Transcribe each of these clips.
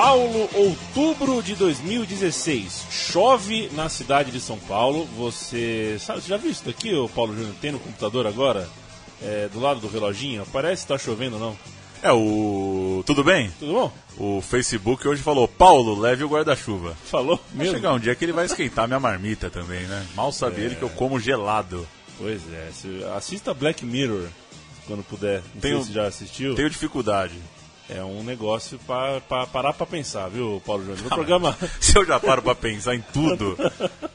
Paulo, outubro de 2016. Chove na cidade de São Paulo. Você, sabe, você já viu isso daqui, o Paulo Júnior? Tem no computador agora? É, do lado do reloginho? Parece que tá chovendo, não. É, o. Tudo bem? Tudo bom? O Facebook hoje falou: Paulo, leve o guarda-chuva. Falou? Vai chegar um dia que ele vai esquentar minha marmita também, né? Mal sabia É. ele que eu como gelado. Pois é. assista Black Mirror quando puder. Não Tenho- sei se já assistiu. Tenho dificuldade. É um negócio pra, pra parar pra pensar, viu, Paulo Júnior? No programa. Se eu já paro pra pensar em tudo,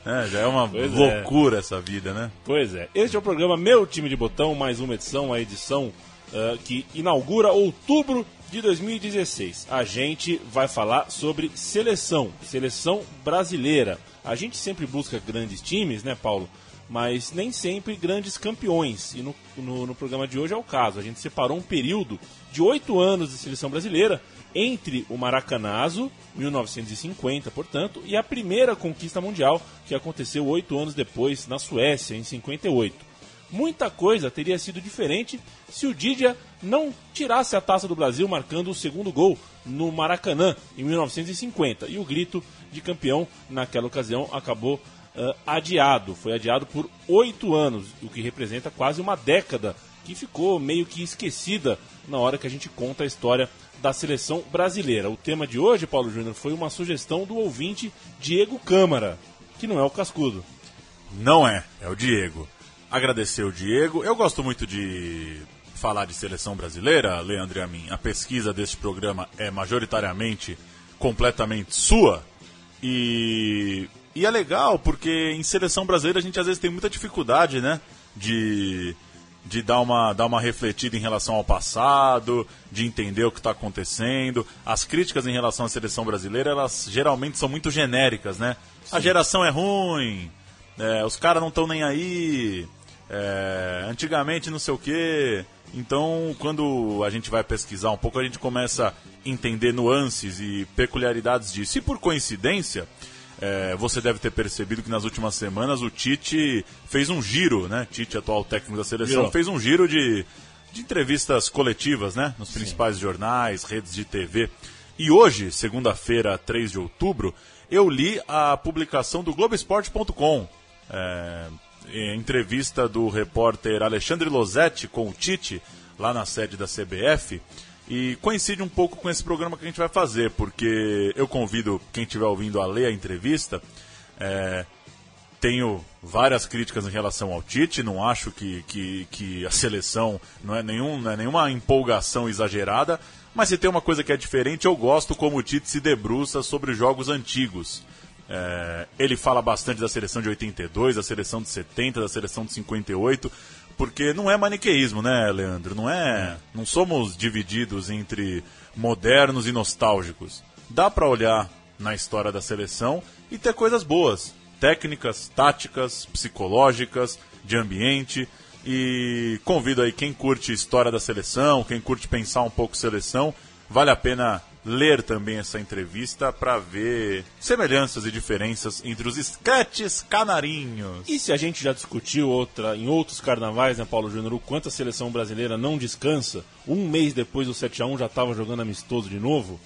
né, já é uma Pois é. loucura essa vida, né? Pois é, este é o programa Meu Time de Botão, mais uma edição, a edição ah, que inaugura outubro de 2016. A gente vai falar sobre seleção, seleção brasileira. A gente sempre busca grandes times, né, Paulo? Mas nem sempre grandes campeões. E no, no, no programa de hoje é o caso. A gente separou um período de oito anos de seleção brasileira entre o Maracanazo, 1950, portanto, e a primeira conquista mundial, que aconteceu oito anos depois na Suécia, em 58. Muita coisa teria sido diferente se o Didia não tirasse a taça do Brasil marcando o segundo gol no Maracanã em 1950. E o grito de campeão naquela ocasião acabou ah, adiado. Foi adiado por oito anos, o que representa quase uma década que ficou meio que esquecida na hora que a gente conta a história da seleção brasileira. O tema de hoje, Paulo Júnior, foi uma sugestão do ouvinte Diego Câmara, que não é o Cascudo. Não é, é o Diego. Agradecer o Diego. Eu gosto muito de falar de seleção brasileira, Leandro e a mim. A pesquisa deste programa é majoritariamente completamente sua. E, e é legal porque em seleção brasileira a gente às vezes tem muita dificuldade, né? De, de dar, uma, dar uma refletida em relação ao passado, de entender o que está acontecendo. As críticas em relação à seleção brasileira, elas geralmente são muito genéricas, né? A geração é ruim, é, os caras não estão nem aí, é, antigamente não sei o quê. Então, quando a gente vai pesquisar um pouco, a gente começa a entender nuances e peculiaridades disso. E por coincidência, é, você deve ter percebido que nas últimas semanas o Tite fez um giro, né? Tite, atual técnico da seleção, fez um giro de, de entrevistas coletivas, né? Nos principais jornais, redes de TV. E hoje, segunda-feira, 3 de outubro, eu li a publicação do Globoesporte.com. É, entrevista do repórter Alexandre Losetti com o Tite, lá na sede da CBF. E coincide um pouco com esse programa que a gente vai fazer, porque eu convido quem estiver ouvindo a ler a entrevista. É, tenho várias críticas em relação ao Tite, não acho que, que, que a seleção não é, nenhum, não é nenhuma empolgação exagerada, mas se tem uma coisa que é diferente, eu gosto como o Tite se debruça sobre jogos antigos. É, ele fala bastante da seleção de 82, da seleção de 70, da seleção de 58, porque não é maniqueísmo, né, Leandro? Não é, não somos divididos entre modernos e nostálgicos. Dá para olhar na história da seleção e ter coisas boas, técnicas, táticas, psicológicas, de ambiente. E convido aí quem curte história da seleção, quem curte pensar um pouco seleção, vale a pena ler também essa entrevista para ver semelhanças e diferenças entre os esquetes canarinhos. E se a gente já discutiu outra, em outros carnavais, né, Paulo Júnior, o quanto a seleção brasileira não descansa, um mês depois do 7x1 já estava jogando amistoso de novo,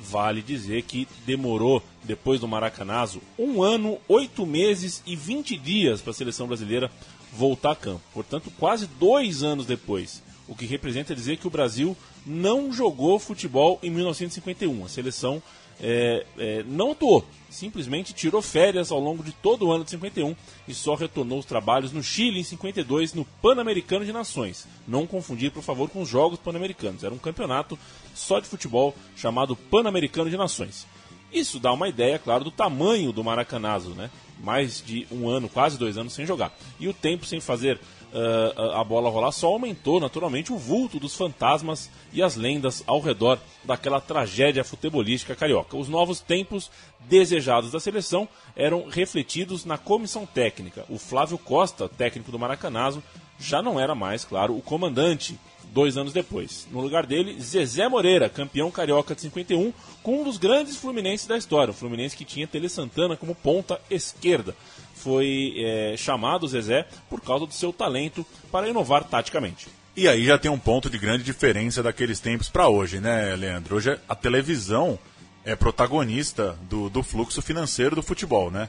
vale dizer que demorou, depois do Maracanazo, um ano, oito meses e 20 dias para a seleção brasileira voltar a campo. Portanto, quase dois anos depois. O que representa dizer que o Brasil não jogou futebol em 1951. A seleção é, é, não atuou, simplesmente tirou férias ao longo de todo o ano de 51 e só retornou os trabalhos no Chile em 52 no Pan-Americano de Nações. Não confundir, por favor, com os Jogos Pan-Americanos. Era um campeonato só de futebol chamado Pan-Americano de Nações. Isso dá uma ideia, claro, do tamanho do Maracanazo, né? Mais de um ano, quase dois anos sem jogar. E o tempo sem fazer uh, a bola rolar só aumentou naturalmente o vulto dos fantasmas e as lendas ao redor daquela tragédia futebolística carioca. Os novos tempos desejados da seleção eram refletidos na comissão técnica. O Flávio Costa, técnico do Maracanazo, já não era mais, claro, o comandante dois anos depois. No lugar dele, Zezé Moreira, campeão carioca de 51, com um dos grandes fluminenses da história, o Fluminense que tinha Tele Santana como ponta esquerda foi é, chamado Zezé por causa do seu talento para inovar taticamente. E aí já tem um ponto de grande diferença daqueles tempos para hoje, né, Leandro? Hoje a televisão é protagonista do, do fluxo financeiro do futebol, né?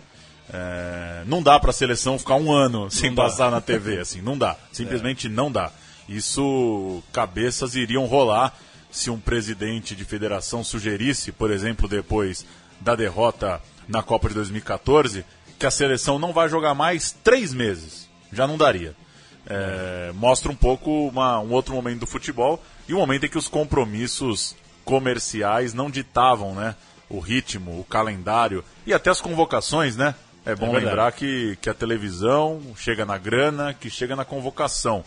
É, não dá para a seleção ficar um ano sem passar na TV, assim, não dá. Simplesmente é. não dá. Isso, cabeças iriam rolar se um presidente de federação sugerisse, por exemplo, depois da derrota na Copa de 2014, que a seleção não vai jogar mais três meses. Já não daria. É, mostra um pouco uma, um outro momento do futebol e um momento em que os compromissos comerciais não ditavam né, o ritmo, o calendário e até as convocações, né? É bom é lembrar que, que a televisão chega na grana, que chega na convocação.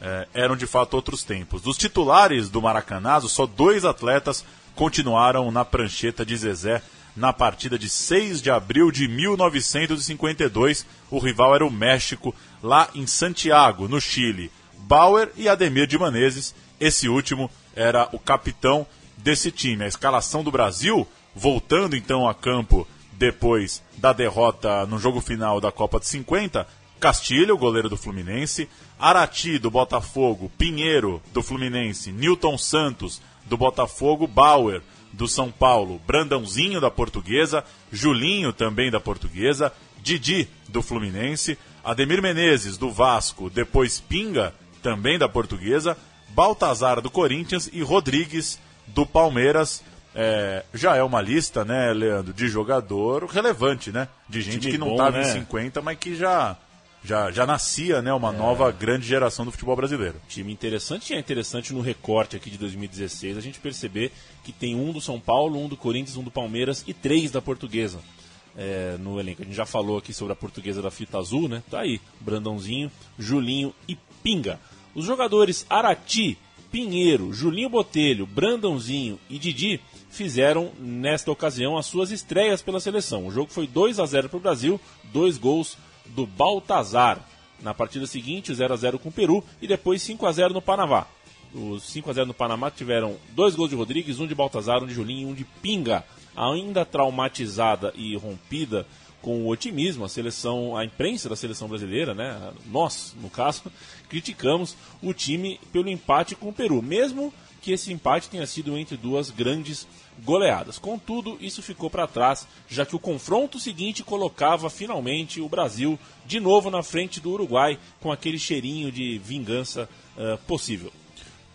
É, eram de fato outros tempos. Dos titulares do Maracanazo, só dois atletas continuaram na prancheta de Zezé na partida de 6 de abril de 1952. O rival era o México, lá em Santiago, no Chile. Bauer e Ademir de Menezes, esse último era o capitão desse time. A escalação do Brasil, voltando então a campo depois da derrota no jogo final da Copa de 50, Castilho, goleiro do Fluminense, Arati do Botafogo, Pinheiro do Fluminense, Newton Santos do Botafogo, Bauer do São Paulo, Brandãozinho da Portuguesa, Julinho também da Portuguesa, Didi do Fluminense, Ademir Menezes do Vasco, depois Pinga também da Portuguesa, Baltazar do Corinthians e Rodrigues do Palmeiras. É, já é uma lista, né, Leandro, de jogador relevante, né? De gente Time que não estava né? em 50, mas que já já, já nascia né, uma é. nova grande geração do futebol brasileiro. Time interessante e é interessante no recorte aqui de 2016 a gente perceber que tem um do São Paulo, um do Corinthians, um do Palmeiras e três da Portuguesa é, no elenco. A gente já falou aqui sobre a Portuguesa da fita azul, né? Tá aí, Brandãozinho, Julinho e Pinga. Os jogadores Arati, Pinheiro, Julinho Botelho, Brandãozinho e Didi fizeram nesta ocasião as suas estreias pela seleção. O jogo foi 2 a 0 para o Brasil, dois gols do Baltazar. Na partida seguinte, 0 a 0 com o Peru e depois 5 a 0 no Panamá. Os 5 a 0 no Panamá tiveram dois gols de Rodrigues, um de Baltazar, um de Julinho e um de Pinga. Ainda traumatizada e rompida com o otimismo, a seleção, a imprensa da seleção brasileira, né, nós, no caso, criticamos o time pelo empate com o Peru, mesmo que esse empate tenha sido entre duas grandes goleadas. Contudo, isso ficou para trás, já que o confronto seguinte colocava finalmente o Brasil de novo na frente do Uruguai, com aquele cheirinho de vingança uh, possível.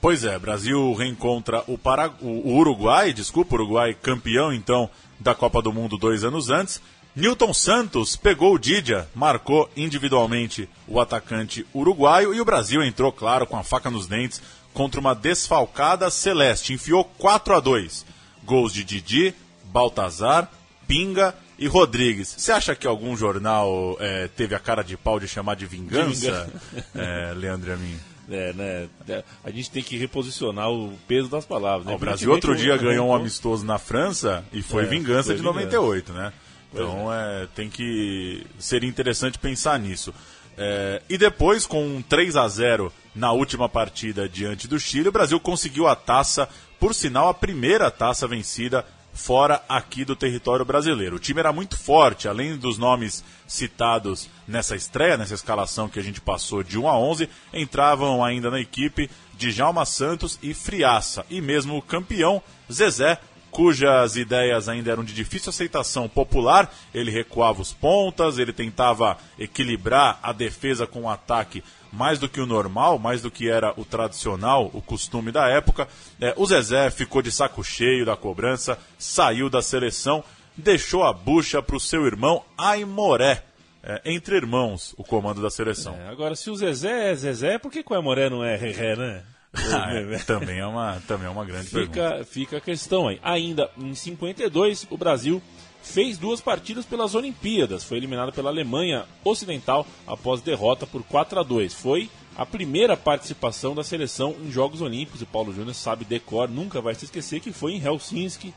Pois é, Brasil reencontra o, o Uruguai, desculpa, Uruguai campeão então da Copa do Mundo dois anos antes. Newton Santos pegou o Didia, marcou individualmente o atacante uruguaio e o Brasil entrou, claro, com a faca nos dentes contra uma desfalcada Celeste. Enfiou 4 a 2 Gols de Didi, Baltazar, Pinga e Rodrigues. Você acha que algum jornal é, teve a cara de pau de chamar de vingança, é, Leandro a mim? É, né? É, a gente tem que reposicionar o peso das palavras. Né? O Brasil outro dia ganhou um amistoso na França e foi é, vingança foi de vingança. 98, né? Então é. é. tem que ser interessante pensar nisso. É, e depois, com um 3 a 0 na última partida diante do Chile, o Brasil conseguiu a taça por sinal, a primeira taça vencida fora aqui do território brasileiro. O time era muito forte, além dos nomes citados nessa estreia, nessa escalação que a gente passou de 1 a 11, entravam ainda na equipe Djalma Santos e Friaça, e mesmo o campeão Zezé, cujas ideias ainda eram de difícil aceitação popular, ele recuava os pontas, ele tentava equilibrar a defesa com o ataque mais do que o normal, mais do que era o tradicional, o costume da época. É, o Zezé ficou de saco cheio da cobrança, saiu da seleção, deixou a bucha para o seu irmão Aimoré. É, entre irmãos, o comando da seleção. É, agora, se o Zezé é Zezé, por que o Aimoré não é Ré, né? Ah, é, também, é uma, também é uma grande fica, pergunta. Fica a questão aí. Ainda em 52, o Brasil fez duas partidas pelas Olimpíadas. Foi eliminado pela Alemanha Ocidental após derrota por 4 a 2. Foi a primeira participação da seleção em Jogos Olímpicos. O Paulo Júnior sabe decor, nunca vai se esquecer que foi em Helsinki,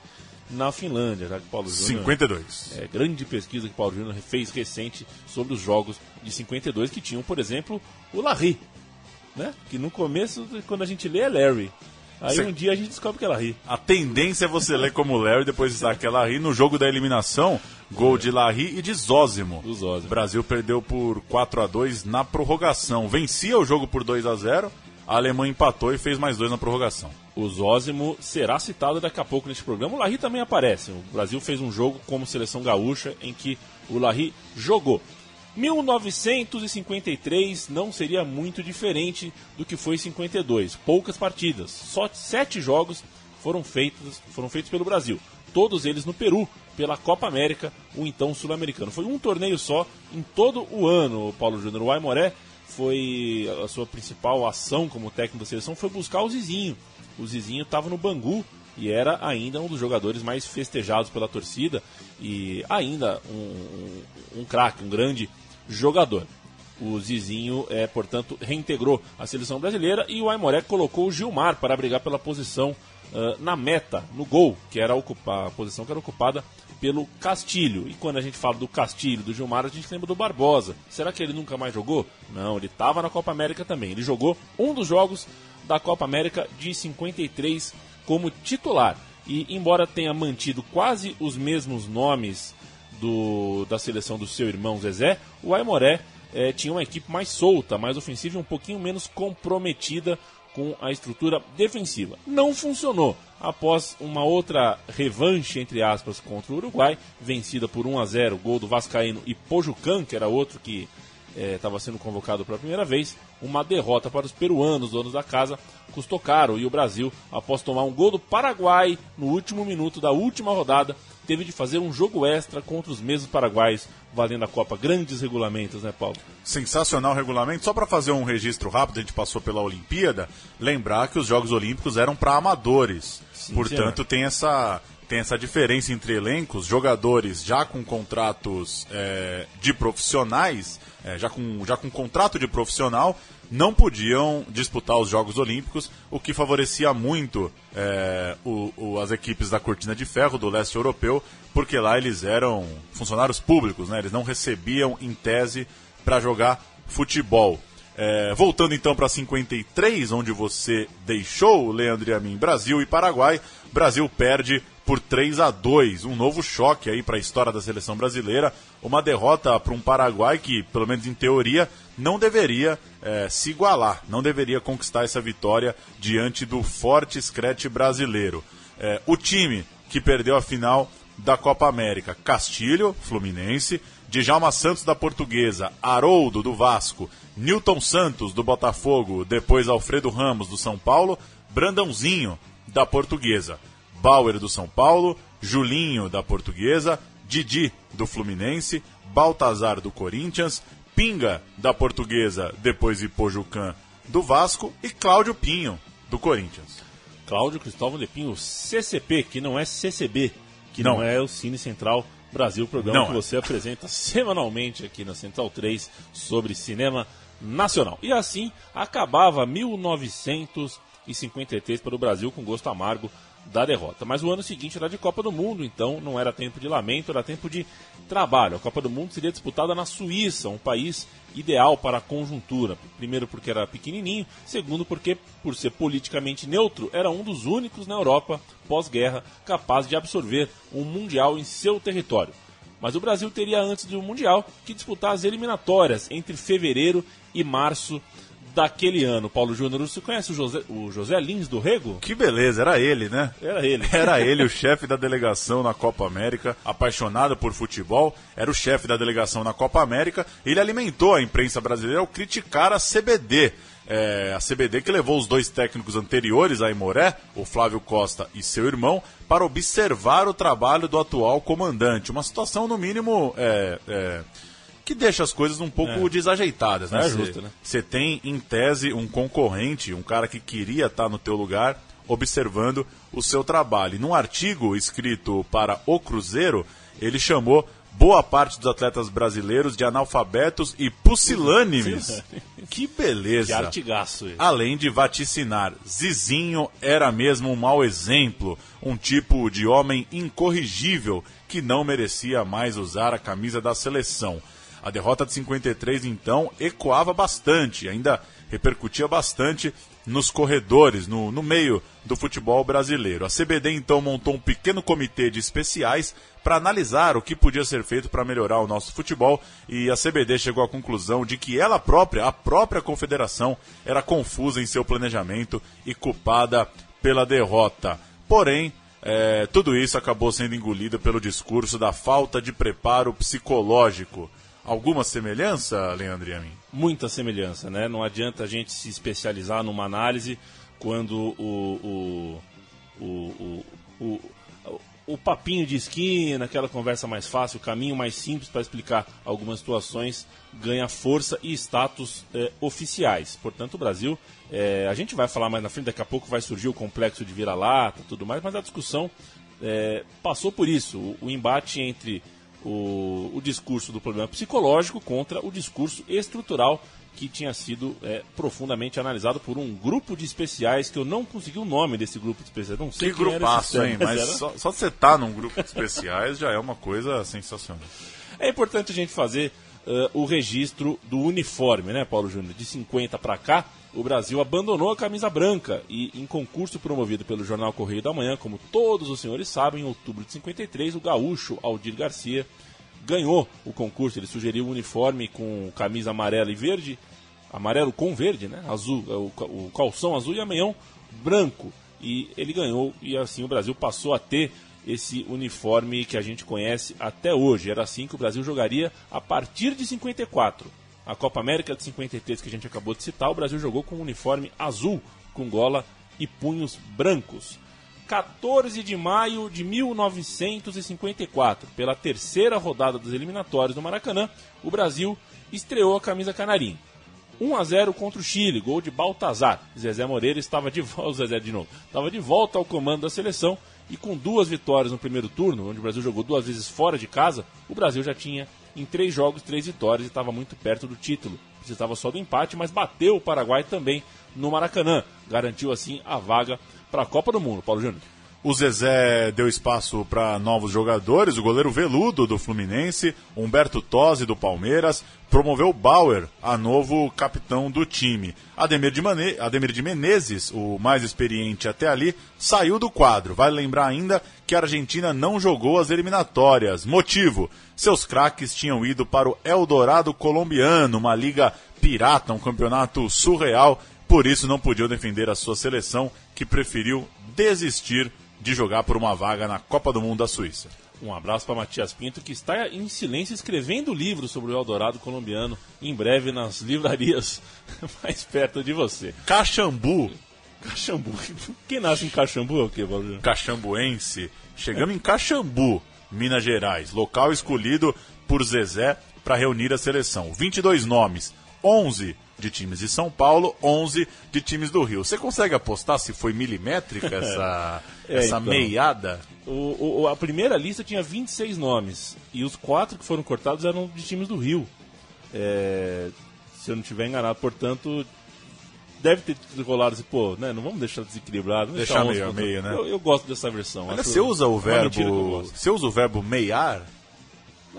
na Finlândia, já que Paulo Júnior. 52. É, grande pesquisa que Paulo Júnior fez recente sobre os jogos de 52 que tinham, por exemplo, o Larry, né? Que no começo, quando a gente lê, é Larry. Aí Cê... um dia a gente descobre que ela ri. A tendência é você ler como Larry depois de que ela ri. No jogo da eliminação, gol de Larry e de Zózimo. Do Zózimo. O Brasil perdeu por 4 a 2 na prorrogação. Vencia o jogo por 2 a 0 a Alemanha empatou e fez mais dois na prorrogação. O Zózimo será citado daqui a pouco neste programa. O Larry também aparece. O Brasil fez um jogo como seleção gaúcha em que o Larry jogou. 1953 não seria muito diferente do que foi 52. Poucas partidas, só sete jogos foram feitos, foram feitos pelo Brasil. Todos eles no Peru, pela Copa América, o então sul-americano. Foi um torneio só em todo o ano, Paulo Júnior. O foi a sua principal ação como técnico da seleção foi buscar o Zizinho. O Zizinho estava no Bangu e era ainda um dos jogadores mais festejados pela torcida e ainda um, um, um craque, um grande jogador. O Zizinho, é, portanto, reintegrou a seleção brasileira e o Aimoré colocou o Gilmar para brigar pela posição uh, na meta, no gol, que era a, a posição que era ocupada pelo Castilho. E quando a gente fala do Castilho, do Gilmar, a gente lembra do Barbosa. Será que ele nunca mais jogou? Não, ele estava na Copa América também. Ele jogou um dos jogos da Copa América de 53 como titular. E embora tenha mantido quase os mesmos nomes do, da seleção do seu irmão Zezé, o Aimoré é, tinha uma equipe mais solta, mais ofensiva e um pouquinho menos comprometida com a estrutura defensiva. Não funcionou. Após uma outra revanche, entre aspas, contra o Uruguai, vencida por 1 a 0 gol do Vascaíno e Pojucan, que era outro que estava é, sendo convocado pela primeira vez, uma derrota para os peruanos, donos da casa, custou caro e o Brasil, após tomar um gol do Paraguai no último minuto da última rodada, teve de fazer um jogo extra contra os mesmos paraguaios, valendo a Copa. Grandes regulamentos, né, Paulo? Sensacional regulamento. Só para fazer um registro rápido, a gente passou pela Olimpíada, lembrar que os Jogos Olímpicos eram para amadores. Sim, Portanto, tem essa tem essa diferença entre elencos, jogadores já com contratos é, de profissionais, é, já, com, já com contrato de profissional, não podiam disputar os Jogos Olímpicos, o que favorecia muito é, o, o, as equipes da Cortina de Ferro do leste europeu, porque lá eles eram funcionários públicos, né? eles não recebiam em tese para jogar futebol. É, voltando então para 53, onde você deixou, Leandro e a mim, Brasil e Paraguai. Brasil perde por 3 a 2 um novo choque aí para a história da seleção brasileira. Uma derrota para um Paraguai que, pelo menos em teoria, não deveria é, se igualar, não deveria conquistar essa vitória diante do forte scratch brasileiro. É, o time que perdeu a final da Copa América, Castilho, Fluminense, Djalma Santos da Portuguesa, Haroldo do Vasco, Newton Santos do Botafogo, depois Alfredo Ramos do São Paulo, Brandãozinho da Portuguesa, Bauer do São Paulo, Julinho da Portuguesa, Didi do Fluminense, Baltazar do Corinthians, Pinga da Portuguesa, depois Ipojucan do Vasco e Cláudio Pinho do Corinthians. Cláudio Cristóvão de Pinho, CCP, que não é CCB, que não, não é o Cine Central Brasil, programa não que é. você apresenta semanalmente aqui na Central 3 sobre cinema nacional. E assim acabava 1953 para o Brasil com gosto amargo da derrota. Mas o ano seguinte era de Copa do Mundo, então não era tempo de lamento, era tempo de trabalho. A Copa do Mundo seria disputada na Suíça, um país ideal para a conjuntura. Primeiro porque era pequenininho, segundo porque por ser politicamente neutro, era um dos únicos na Europa pós-guerra capaz de absorver um mundial em seu território. Mas o Brasil teria antes do mundial que disputar as eliminatórias entre fevereiro e março daquele ano, Paulo Júnior. Você conhece o José, o José Lins do Rego? Que beleza, era ele, né? Era ele. Era ele, o chefe da delegação na Copa América, apaixonado por futebol, era o chefe da delegação na Copa América. Ele alimentou a imprensa brasileira ao criticar a CBD. É, a CBD que levou os dois técnicos anteriores a Imoré, o Flávio Costa e seu irmão, para observar o trabalho do atual comandante. Uma situação, no mínimo, é, é que deixa as coisas um pouco É. desajeitadas, né? É justo, né? você tem, em tese, um concorrente, um cara que queria estar no teu lugar, observando o seu trabalho. E num artigo escrito para O Cruzeiro, ele chamou boa parte dos atletas brasileiros de analfabetos e pusilânimes. que beleza! Que artigaço esse. Além de vaticinar, Zizinho era mesmo um mau exemplo, um tipo de homem incorrigível que não merecia mais usar a camisa da seleção. A derrota de 53, então, ecoava bastante, ainda repercutia bastante nos corredores, no, no meio do futebol brasileiro. A CBD, então, montou um pequeno comitê de especiais para analisar o que podia ser feito para melhorar o nosso futebol e a CBD chegou à conclusão de que ela própria, a própria confederação, era confusa em seu planejamento e culpada pela derrota. Porém, é, tudo isso acabou sendo engolido pelo discurso da falta de preparo psicológico. Alguma semelhança, Leandro e a mim? muita semelhança, né? Não adianta a gente se especializar numa análise quando o, o, o, o, o, papinho de esquina, aquela conversa mais fácil, o caminho mais simples para explicar algumas situações ganha força e status eh, oficiais. Portanto, o Brasil, eh, a gente vai falar mais na frente, daqui a pouco vai surgir o complexo de vira-lata tudo mais, mas a discussão eh, passou por isso. O, o embate entre o, o discurso do problema psicológico contra o discurso estrutural que tinha sido é, profundamente analisado por um grupo de especiais que eu não consegui o nome desse grupo de especiais. Não sei Que grupaço, hein? mas só, só você tá num grupo de especiais já é uma coisa sensacional. É importante a gente fazer eh, o registro do uniforme, né, Paulo Júnior? De 50 para cá, o Brasil abandonou a camisa branca e, em concurso promovido pelo jornal Correio da Manhã, como todos os senhores sabem, em outubro de 53, o gaúcho Aldir Garcia ganhou o concurso. Ele sugeriu um uniforme com camisa amarela e verde, amarelo com verde, né? Azul, é, o, ca- o calção azul e amanhão branco. E ele ganhou e assim o Brasil passou a ter esse uniforme que a gente conhece até hoje. Era assim que o Brasil jogaria a partir de 54. A Copa América de 53 que a gente acabou de citar, o Brasil jogou com um uniforme azul, com gola e punhos brancos. 14 de maio de 1954, pela terceira rodada dos eliminatórios do Maracanã, o Brasil estreou a camisa canarinho. 1 a 0 contra o Chile, gol de Baltazar. Zezé Moreira estava de volta, Zezé de novo, estava de volta ao comando da seleção e com duas vitórias no primeiro turno, onde o Brasil jogou duas vezes fora de casa, o Brasil já tinha em três jogos três vitórias e estava muito perto do título. Precisava só do empate, mas bateu o Paraguai também no Maracanã. Garantiu assim a vaga para a Copa do Mundo. Paulo Júnior. O Zezé deu espaço para novos jogadores, o goleiro Veludo do Fluminense, Humberto Tosi do Palmeiras, promoveu Bauer a novo capitão do time. Ademir de, Mane... Ademir de Menezes, o mais experiente até ali, saiu do quadro. Vale lembrar ainda que a Argentina não jogou as eliminatórias. Motivo: seus craques tinham ido para o Eldorado colombiano, uma liga pirata, um campeonato surreal. Por isso não podiam defender a sua seleção, que preferiu desistir de jogar por uma vaga na Copa do Mundo da Suíça. Um abraço para Matias Pinto, que está em silêncio escrevendo livro sobre o Eldorado colombiano, em breve nas livrarias mais perto de você. Caxambu, Caxambu. Quem nasce em Caxambu é o quê, Júnior? caxambuense. Chegamos em Caxambu, Minas Gerais, local escolhido por Zezé para reunir a seleção. 22 nomes, 11 de times de São Paulo, 11 de times do Rio. Você consegue apostar se foi milimétrica essa, É, essa então. meiada? O, o- a primeira lista tinha 26 nomes, e os quatro que foram cortados eram de times do Rio. É, se eu não estiver enganado, portanto, deve ter rolado assim, pô, né, não vamos deixar desequilibrado. Deixar 11 meio a meio, né? Eu, eu gosto dessa versão. Olha, você usa o verbo. Você usa o verbo meiar?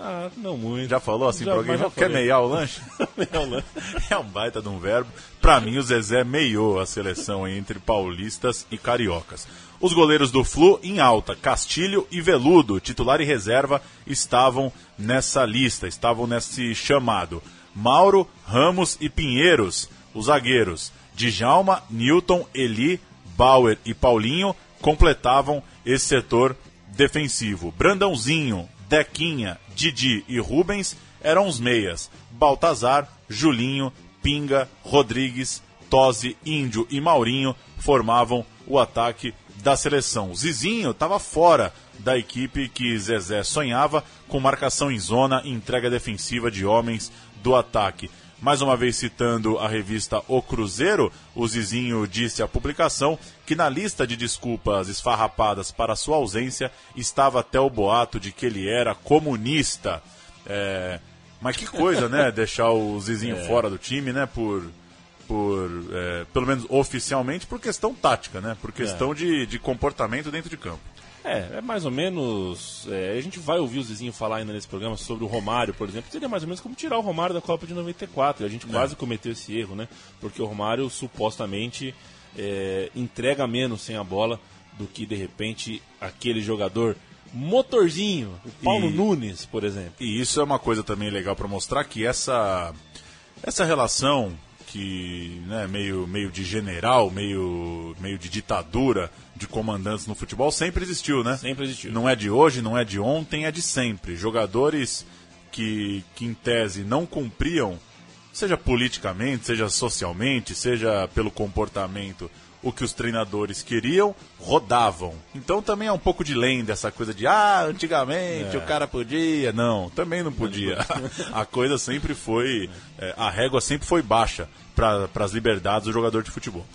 Ah, não muito. Já falou assim Já, pra alguém? Quer falei. meiar o lanche? Não, né? É um baita de um verbo. Pra mim, o Zezé meiou a seleção entre paulistas e cariocas. Os goleiros do Flu em alta, Castilho e Veludo, titular e reserva, estavam nessa lista, estavam nesse chamado. Mauro, Ramos e Pinheiros, os zagueiros. Djalma, Newton, Eli, Bauer e Paulinho completavam esse setor defensivo. Brandãozinho, Dequinha, Didi e Rubens eram os meias. Baltazar, Julinho, Pinga, Rodrigues, Tosi, Índio e Maurinho formavam o ataque da seleção. Zizinho estava fora da equipe que Zezé sonhava com marcação em zona e entrega defensiva de homens do ataque. Mais uma vez citando a revista O Cruzeiro, o Zizinho disse à publicação que na lista de desculpas esfarrapadas para sua ausência estava até o boato de que ele era comunista. É... Mas que coisa, né? Deixar o Zizinho é. fora do time, né? Por, por é, pelo menos oficialmente, por questão tática, né? Por questão é. de, de comportamento dentro de campo. É, é mais ou menos. É, a gente vai ouvir o Zizinho falar ainda nesse programa sobre o Romário, por exemplo. Seria mais ou menos como tirar o Romário da Copa de 94. E a gente é. quase cometeu esse erro, né? Porque o Romário supostamente é, entrega menos sem a bola do que de repente aquele jogador motorzinho, o Paulo e, Nunes, por exemplo. E isso é uma coisa também legal para mostrar que essa essa relação que né, meio, meio de general, meio, meio de ditadura de comandantes no futebol sempre existiu, né? Sempre existiu. Não é de hoje, não é de ontem, é de sempre. Jogadores que, que em tese não cumpriam, seja politicamente, seja socialmente, seja pelo comportamento, o que os treinadores queriam, rodavam. Então também é um pouco de lenda essa coisa de ah, antigamente é. o cara podia. Não, também não podia. a coisa sempre foi. É, a régua sempre foi baixa para as liberdades do jogador de futebol.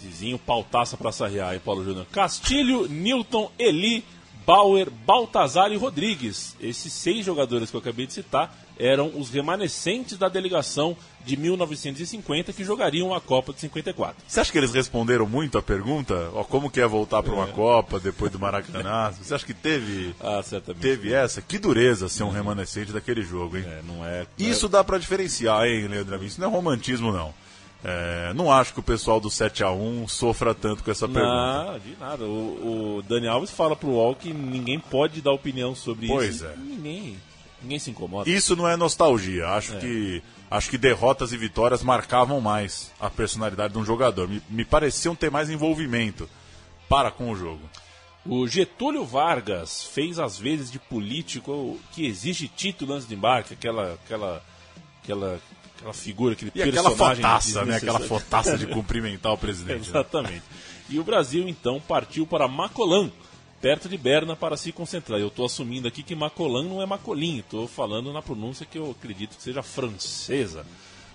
Zizinho, pautaça para sarrear aí, Paulo Júnior. Castilho, Newton, Eli, Bauer, Baltazar e Rodrigues. Esses seis jogadores que eu acabei de citar eram os remanescentes da delegação de 1950 que jogariam a Copa de 54. Você acha que eles responderam muito a pergunta? Ó, como que é voltar para uma é. Copa depois do Maracanã? Você acha que teve ah, teve essa? Que dureza ser um remanescente daquele jogo, hein? É, não é, Isso dá para diferenciar, hein, Leandro? Isso não é romantismo, não. É, não acho que o pessoal do 7 a 1 sofra tanto com essa não, pergunta. Não, de nada. O, o, Dani Alves fala pro UOL que ninguém pode dar opinião sobre pois isso. Pois é. Ninguém, ninguém se incomoda. Isso não é nostalgia. Acho é. que acho que derrotas e vitórias marcavam mais a personalidade de um jogador. Me, me pareciam ter mais envolvimento para com o jogo. O Getúlio Vargas fez às vezes de político que exige título antes de embarque, aquela aquela aquela aquela figura, aquele e aquela fotaça, né? Aquela fotaça de cumprimentar o presidente. Né? Exatamente. Né? E o Brasil, então, partiu para Macolã, perto de Berna, para se concentrar. Eu estou assumindo aqui que Macolã não é Macolim, estou falando na pronúncia que eu acredito que seja francesa.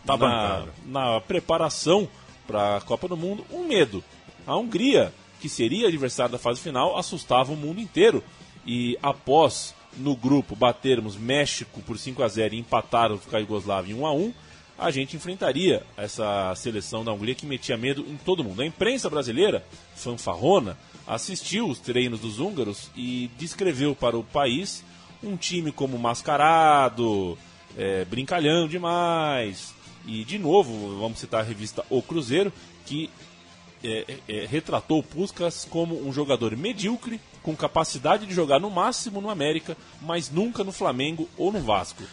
Tá na, na preparação para a Copa do Mundo, um medo. A Hungria, que seria adversário da fase final, assustava o mundo inteiro. E após no grupo batermos México por 5 a 0 e empatar com a Yugoslávia em 1 a 1 a gente enfrentaria essa seleção da Hungria que metia medo em todo mundo. A imprensa brasileira, fanfarrona, assistiu os treinos dos húngaros e descreveu para o país um time como mascarado, é, brincalhão demais. E, de novo, vamos citar a revista O Cruzeiro, que é, é, retratou o Puskas como um jogador medíocre, com capacidade de jogar no máximo no América, mas nunca no Flamengo ou no Vasco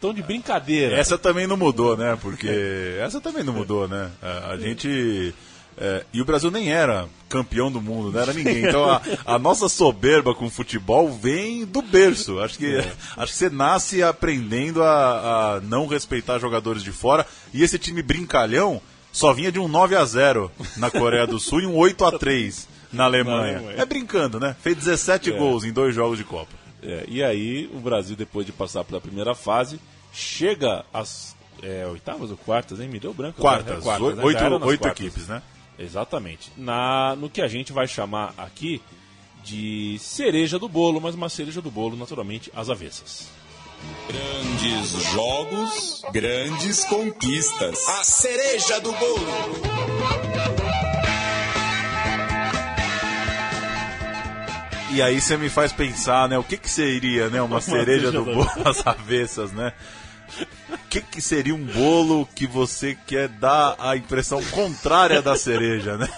tão de brincadeira. Essa também não mudou, né? Porque essa também não mudou, né? A, a gente. É, e o Brasil nem era campeão do mundo, não era ninguém. Então a, a nossa soberba com o futebol vem do berço. Acho que, é. acho que você nasce aprendendo a, a não respeitar jogadores de fora. E esse time brincalhão só vinha de um 9 a 0 na Coreia do Sul e um 8 a 3 na Alemanha. É brincando, né? Fez 17 é. gols em dois jogos de Copa. É, e aí o Brasil, depois de passar pela primeira fase, chega às é, oitavas ou quartas, hein? Me deu branco. Quartas, né? quartas né? oito, oito quartas. equipes, né? Exatamente. Na, no que a gente vai chamar aqui de cereja do bolo, mas uma cereja do bolo, naturalmente, às avessas. Grandes jogos, grandes conquistas. A cereja do bolo. E aí você me faz pensar, né? O que que seria, né? Uma, uma cereja do bolo às avessas, né? O que, que seria um bolo que você quer dar a impressão contrária da cereja, né?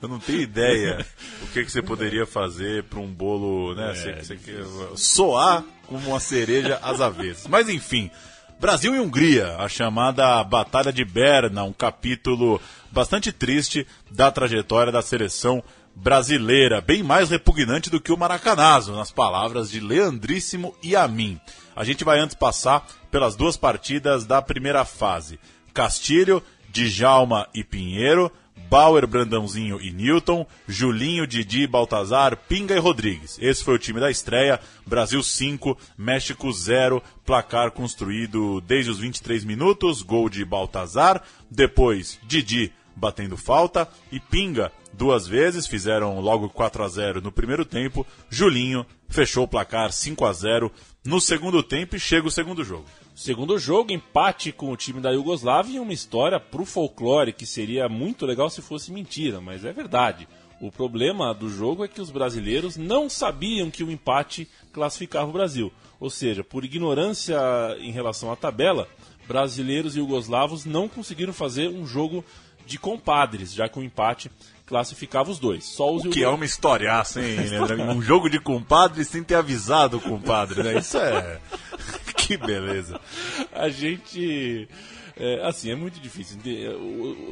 Eu não tenho ideia o que, que você poderia fazer para um bolo, né? É, você, você soar como uma cereja às avessas. Mas enfim, Brasil e Hungria, a chamada Batalha de Berna, um capítulo bastante triste da trajetória da seleção brasileira, bem mais repugnante do que o Maracanazo, nas palavras de Leandríssimo e a mim. A gente vai antes passar pelas duas partidas da primeira fase. Castilho, Djalma e Pinheiro, Bauer, Brandãozinho e Newton, Julinho, Didi, Baltazar, Pinga e Rodrigues. Esse foi o time da estreia. Brasil 5, México 0. Placar construído desde os 23 minutos. Gol de Baltazar. Depois, Didi batendo falta. E Pinga duas vezes. Fizeram logo 4 a 0 no primeiro tempo. Julinho fechou o placar 5 a 0 no segundo tempo e chega o segundo jogo. Segundo jogo, empate com o time da Iugoslávia e uma história pro folclore que seria muito legal se fosse mentira, mas é verdade. O problema do jogo é que os brasileiros não sabiam que o empate classificava o Brasil. Ou seja, por ignorância em relação à tabela, brasileiros e jugoslavos não conseguiram fazer um jogo de compadres, já que o empate classificava os dois. Só os o que é uma historiaça, hein, Leandro? um jogo de compadres sem ter avisado o compadre, né? Isso é... que beleza. A gente... É, assim, é muito difícil.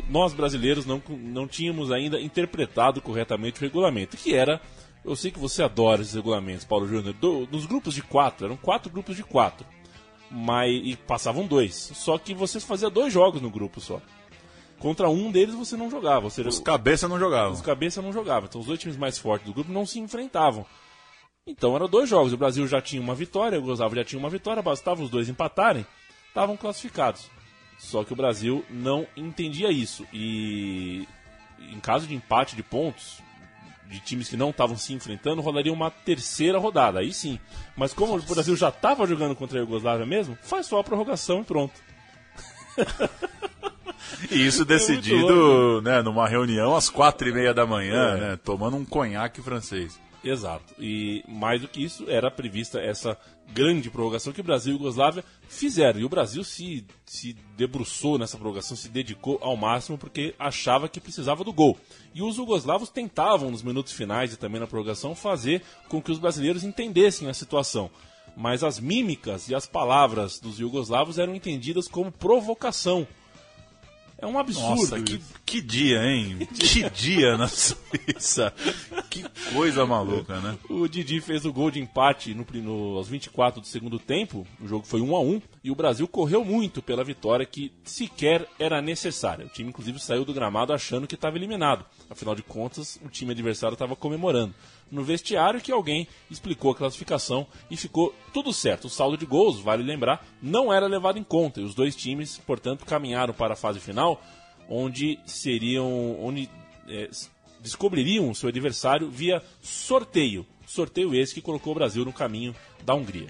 Nós brasileiros não, não tínhamos ainda interpretado corretamente o regulamento, que era. Eu sei que você adora esses regulamentos, Paulo Júnior. Nos grupos de quatro, eram quatro grupos de quatro. Mas, e passavam dois. Só que você fazia dois jogos no grupo só. Contra um deles você não jogava. Seja, os cabeça não jogavam. Os cabeça não jogavam. Então os dois times mais fortes do grupo não se enfrentavam. Então eram dois jogos. O Brasil já tinha uma vitória, o Gustavo já tinha uma vitória, bastava os dois empatarem, estavam classificados. Só que o Brasil não entendia isso. E em caso de empate de pontos, de times que não estavam se enfrentando, rolaria uma terceira rodada. Aí sim. Mas como o Brasil já estava jogando contra a Iugoslávia mesmo, faz só a prorrogação e pronto. E isso é decidido né, numa reunião às quatro e meia da manhã, é. né, tomando um conhaque francês. Exato. E mais do que isso, era prevista essa grande prorrogação que o Brasil e a Yugoslávia fizeram. E o Brasil se, se debruçou nessa prorrogação, se dedicou ao máximo porque achava que precisava do gol. E os jugoslavos tentavam, nos minutos finais e também na prorrogação, fazer com que os brasileiros entendessem a situação. Mas as mímicas e as palavras dos jugoslavos eram entendidas como provocação é um absurdo. Nossa, que, que dia, hein? que dia na Suíça. Que coisa maluca, né? O Didi fez o gol de empate no, no, aos 24 do segundo tempo. O jogo foi 1 a 1 e o Brasil correu muito pela vitória que sequer era necessária. O time, inclusive, saiu do gramado achando que estava eliminado. Afinal de contas, o time adversário estava comemorando no vestiário que alguém explicou a classificação e ficou tudo certo. O saldo de gols, vale lembrar, não era levado em conta e os dois times, portanto, caminharam para a fase final, onde seriam, onde é, descobririam seu adversário via sorteio. Sorteio esse que colocou o Brasil no caminho da Hungria.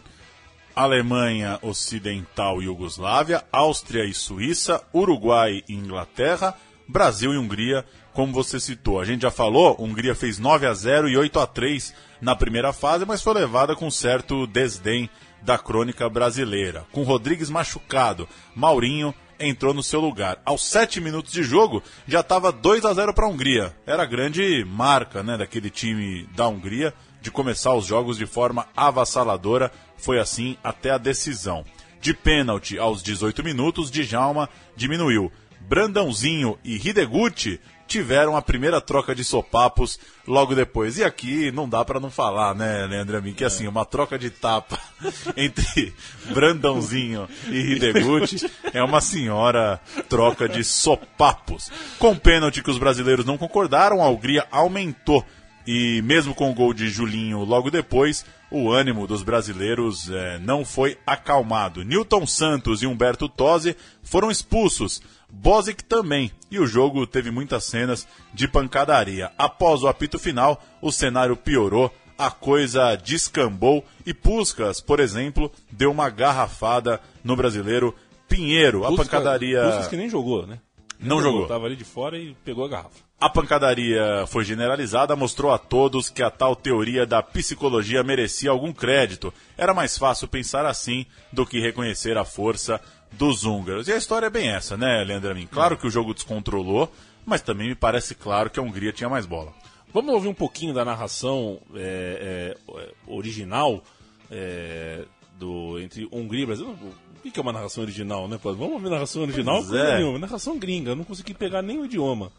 Alemanha Ocidental e Iugoslávia, Áustria e Suíça, Uruguai e Inglaterra, Brasil e Hungria como você citou. A gente já falou, Hungria fez 9 a 0 e 8 a 3 na primeira fase, mas foi levada com certo desdém da crônica brasileira. Com Rodrigues machucado, Maurinho entrou no seu lugar. Aos 7 minutos de jogo, já estava 2 a 0 para a Hungria. Era a grande marca né, daquele time da Hungria de começar os jogos de forma avassaladora. Foi assim até a decisão. De pênalti aos 18 minutos, Djalma diminuiu. Brandãozinho e Hideguchi tiveram a primeira troca de sopapos logo depois. E aqui não dá para não falar, né, Leandro Amin, que assim, uma troca de tapa entre Brandãozinho e Hideguchi é uma senhora troca de sopapos. Com pênalti que os brasileiros não concordaram, a Hungria aumentou. E mesmo com o gol de Julinho logo depois, o ânimo dos brasileiros é, não foi acalmado. Newton Santos e Humberto Tosi foram expulsos Bozic também, e o jogo teve muitas cenas de pancadaria. Após o apito final, o cenário piorou, a coisa descambou e Puscas, por exemplo, deu uma garrafada no brasileiro Pinheiro. A pancadaria. Puscas que nem jogou, né? Não, jogou. jogou. Tava ali de fora e pegou a garrafa. A pancadaria foi generalizada, mostrou a todos que a tal teoria da psicologia merecia algum crédito. Era mais fácil pensar assim do que reconhecer a força dos húngaros. E a história é bem essa, né, Leandro Amin? Claro que o jogo descontrolou, mas também me parece claro que a Hungria tinha mais bola. Vamos ouvir um pouquinho da narração é, é, original é, do entre Hungria e Brasil. O que é uma narração original, né? Vamos ouvir narração original? Pois é. Nenhuma. Narração gringa, eu não consegui pegar nem o idioma.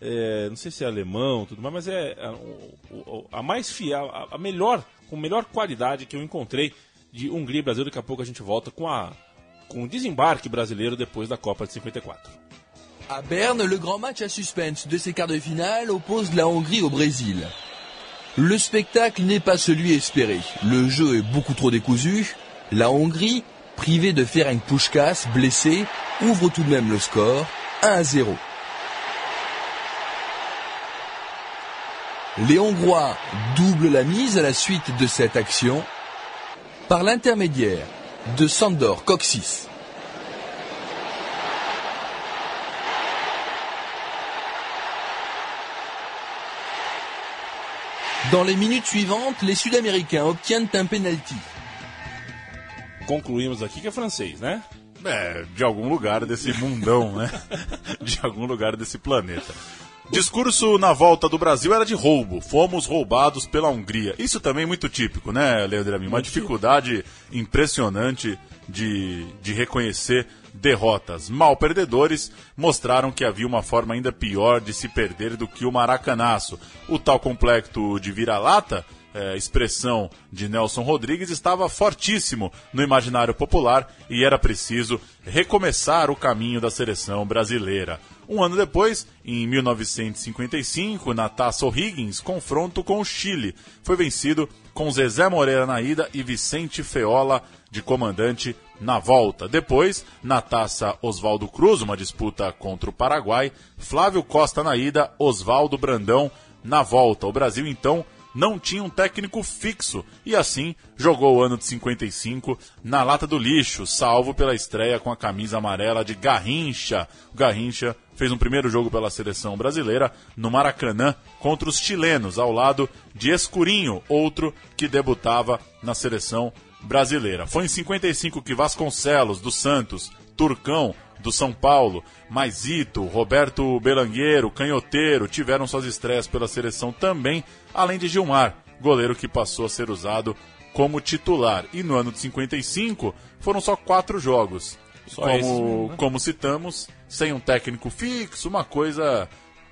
É, não sei se é alemão, tudo mais, mas é a, a mais fiel, a, a melhor, com melhor qualidade que eu encontrei de Hungria e Brasil. Daqui a pouco a gente volta com a com desembarque brasileiro depois da Copa de 54. À Berne, le grand match à suspense de ces quarts de finale oppose la Hongrie au Brésil. Le spectacle n'est pas celui espéré. Le jeu est beaucoup trop décousu. La Hongrie, privée de Ferenc Puskás, blessé, ouvre tout de même le score 1 à 0. Les Hongrois doublent la mise à la suite de cette action par l'intermédiaire de Sandor Koksis. Dans les minutes suivantes, les Sud-Américains obtiennent un penalty. Concluímos aqui que é francês, né? É, de algum lugar desse mundão, né? De algum lugar desse planeta. Discurso na volta do Brasil era de roubo. Fomos roubados pela Hungria. Isso também é muito típico, né, Leandro? Uma dificuldade impressionante de, de reconhecer derrotas. Mal perdedores mostraram que havia uma forma ainda pior de se perder do que o maracanaço. O tal complexo de vira-lata é, expressão de Nelson Rodrigues estava fortíssimo no imaginário popular e era preciso recomeçar o caminho da seleção brasileira. Um ano depois, em 1955, na Taça O'Higgins, confronto com o Chile. Foi vencido com Zezé Moreira na ida e Vicente Feola de comandante na volta. Depois, na Taça Oswaldo Cruz, uma disputa contra o Paraguai, Flávio Costa na ida, Oswaldo Brandão na volta. O Brasil, então, não tinha um técnico fixo e assim jogou o ano de 55 na lata do lixo, salvo pela estreia com a camisa amarela de Garrincha. O Garrincha fez um primeiro jogo pela seleção brasileira no Maracanã contra os chilenos, ao lado de Escurinho, outro que debutava na seleção brasileira. Foi em 55 que Vasconcelos, do Santos, Turcão, do São Paulo, Maisito, Roberto Belangueiro, Canhoteiro tiveram suas estreias pela seleção também, além de Gilmar, goleiro que passou a ser usado como titular. E no ano de 55 foram só quatro jogos. Só como, mesmo, né? como citamos, sem um técnico fixo, uma coisa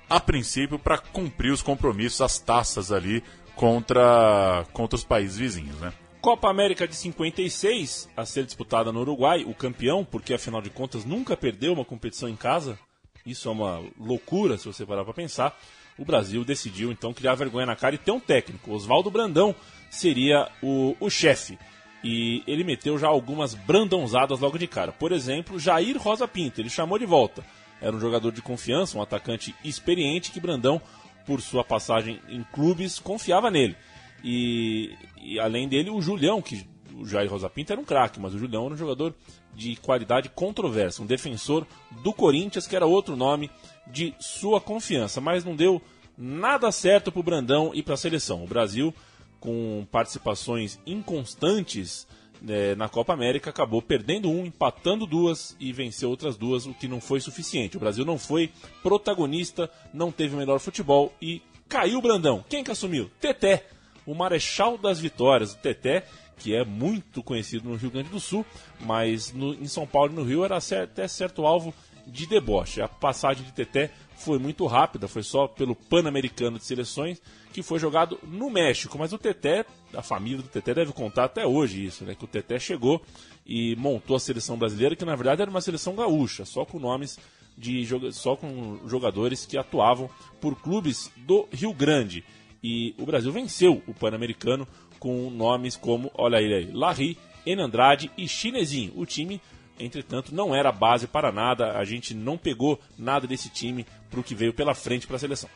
a princípio para cumprir os compromissos, as taças ali contra, contra os países vizinhos, né? Copa América de 56, a ser disputada no Uruguai, o campeão, porque afinal de contas nunca perdeu uma competição em casa. Isso é uma loucura se você parar para pensar. O Brasil decidiu então criar vergonha na cara e ter um técnico. Oswaldo Brandão seria o, o chefe. E ele meteu já algumas brandãozadas logo de cara. Por exemplo, Jair Rosa Pinto, ele chamou de volta. Era um jogador de confiança, um atacante experiente que Brandão, por sua passagem em clubes, confiava nele. E, e além dele, o Julião, que o Jair Rosa Pinto era um craque, mas o Julião era um jogador de qualidade controversa, um defensor do Corinthians, que era outro nome de sua confiança, mas não deu nada certo para o Brandão e para a seleção. O Brasil, com participações inconstantes né, na Copa América, acabou perdendo um, empatando duas e venceu outras duas, o que não foi suficiente. O Brasil não foi protagonista, não teve o melhor futebol e caiu o Brandão. Quem que assumiu? Teté o Marechal das Vitórias, o Teté, que é muito conhecido no Rio Grande do Sul, mas no, em São Paulo e no Rio era até certo alvo de deboche. A passagem de Teté foi muito rápida, foi só pelo Pan-Americano de Seleções, que foi jogado no México. Mas o Teté, a família do Teté deve contar até hoje isso, né? Que o Teté chegou e montou a seleção brasileira, que na verdade era uma seleção gaúcha, só com nomes de só com jogadores que atuavam por clubes do Rio Grande. E o Brasil venceu o Pan-Americano com nomes como, olha ele aí, Larry, Enandrade e Chinesinho. O time, entretanto, não era base para nada, a gente não pegou nada desse time para o que veio pela frente para a seleção.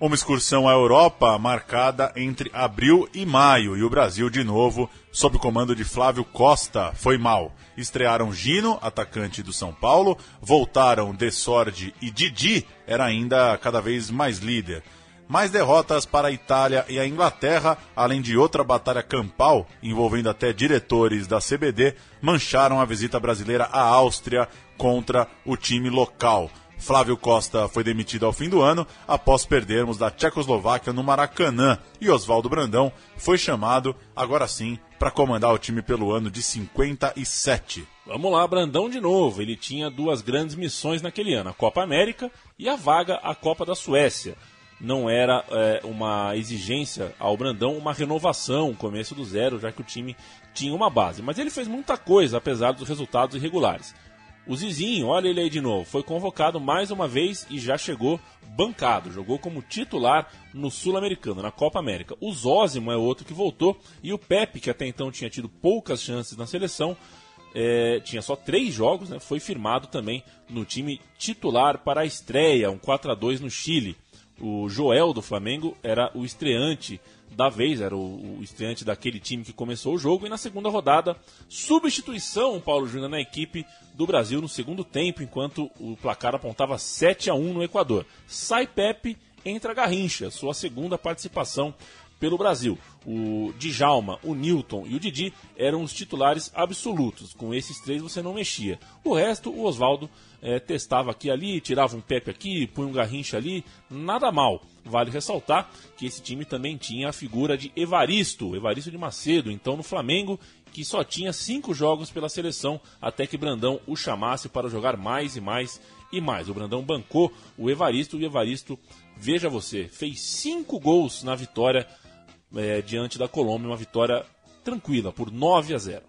Uma excursão à Europa marcada entre abril e maio e o Brasil de novo sob o comando de Flávio Costa foi mal. Estrearam Gino, atacante do São Paulo, voltaram Desorde e Didi, era ainda cada vez mais líder. Mais derrotas para a Itália e a Inglaterra, além de outra batalha campal envolvendo até diretores da CBD, mancharam a visita brasileira à Áustria contra o time local. Flávio Costa foi demitido ao fim do ano após perdermos da Tchecoslováquia no Maracanã e Oswaldo Brandão foi chamado, agora sim, para comandar o time pelo ano de 57. Vamos lá, Brandão de novo. Ele tinha duas grandes missões naquele ano: a Copa América e a vaga à Copa da Suécia. Não era é, uma exigência ao Brandão, uma renovação, começo do zero, já que o time tinha uma base. Mas ele fez muita coisa, apesar dos resultados irregulares. O Zizinho, olha ele aí de novo, foi convocado mais uma vez e já chegou bancado. Jogou como titular no Sul-Americano, na Copa América. O Zózimo é outro que voltou e o Pepe, que até então tinha tido poucas chances na seleção, é, tinha só três jogos, né, foi firmado também no time titular para a estreia, um 4 a 2 no Chile. O Joel do Flamengo era o estreante da vez, era o, o estreante daquele time que começou o jogo. E na segunda rodada, substituição Paulo Júnior na equipe do Brasil no segundo tempo, enquanto o placar apontava 7 a 1 no Equador. Sai Pepe, entra Garrincha, sua segunda participação pelo Brasil. O Djalma, o Newton e o Didi eram os titulares absolutos. Com esses três você não mexia. O resto, o Oswaldo é, testava aqui ali, tirava um Pepe aqui, punha um Garrincha ali, nada mal. Vale ressaltar que esse time também tinha a figura de Evaristo, Evaristo de Macedo, então no Flamengo, que só tinha cinco jogos pela seleção até que Brandão o chamasse para jogar mais e mais e mais. O Brandão bancou o Evaristo e o Evaristo, veja você, fez cinco gols na vitória é, diante da Colômbia, uma vitória tranquila, por 9 a 0.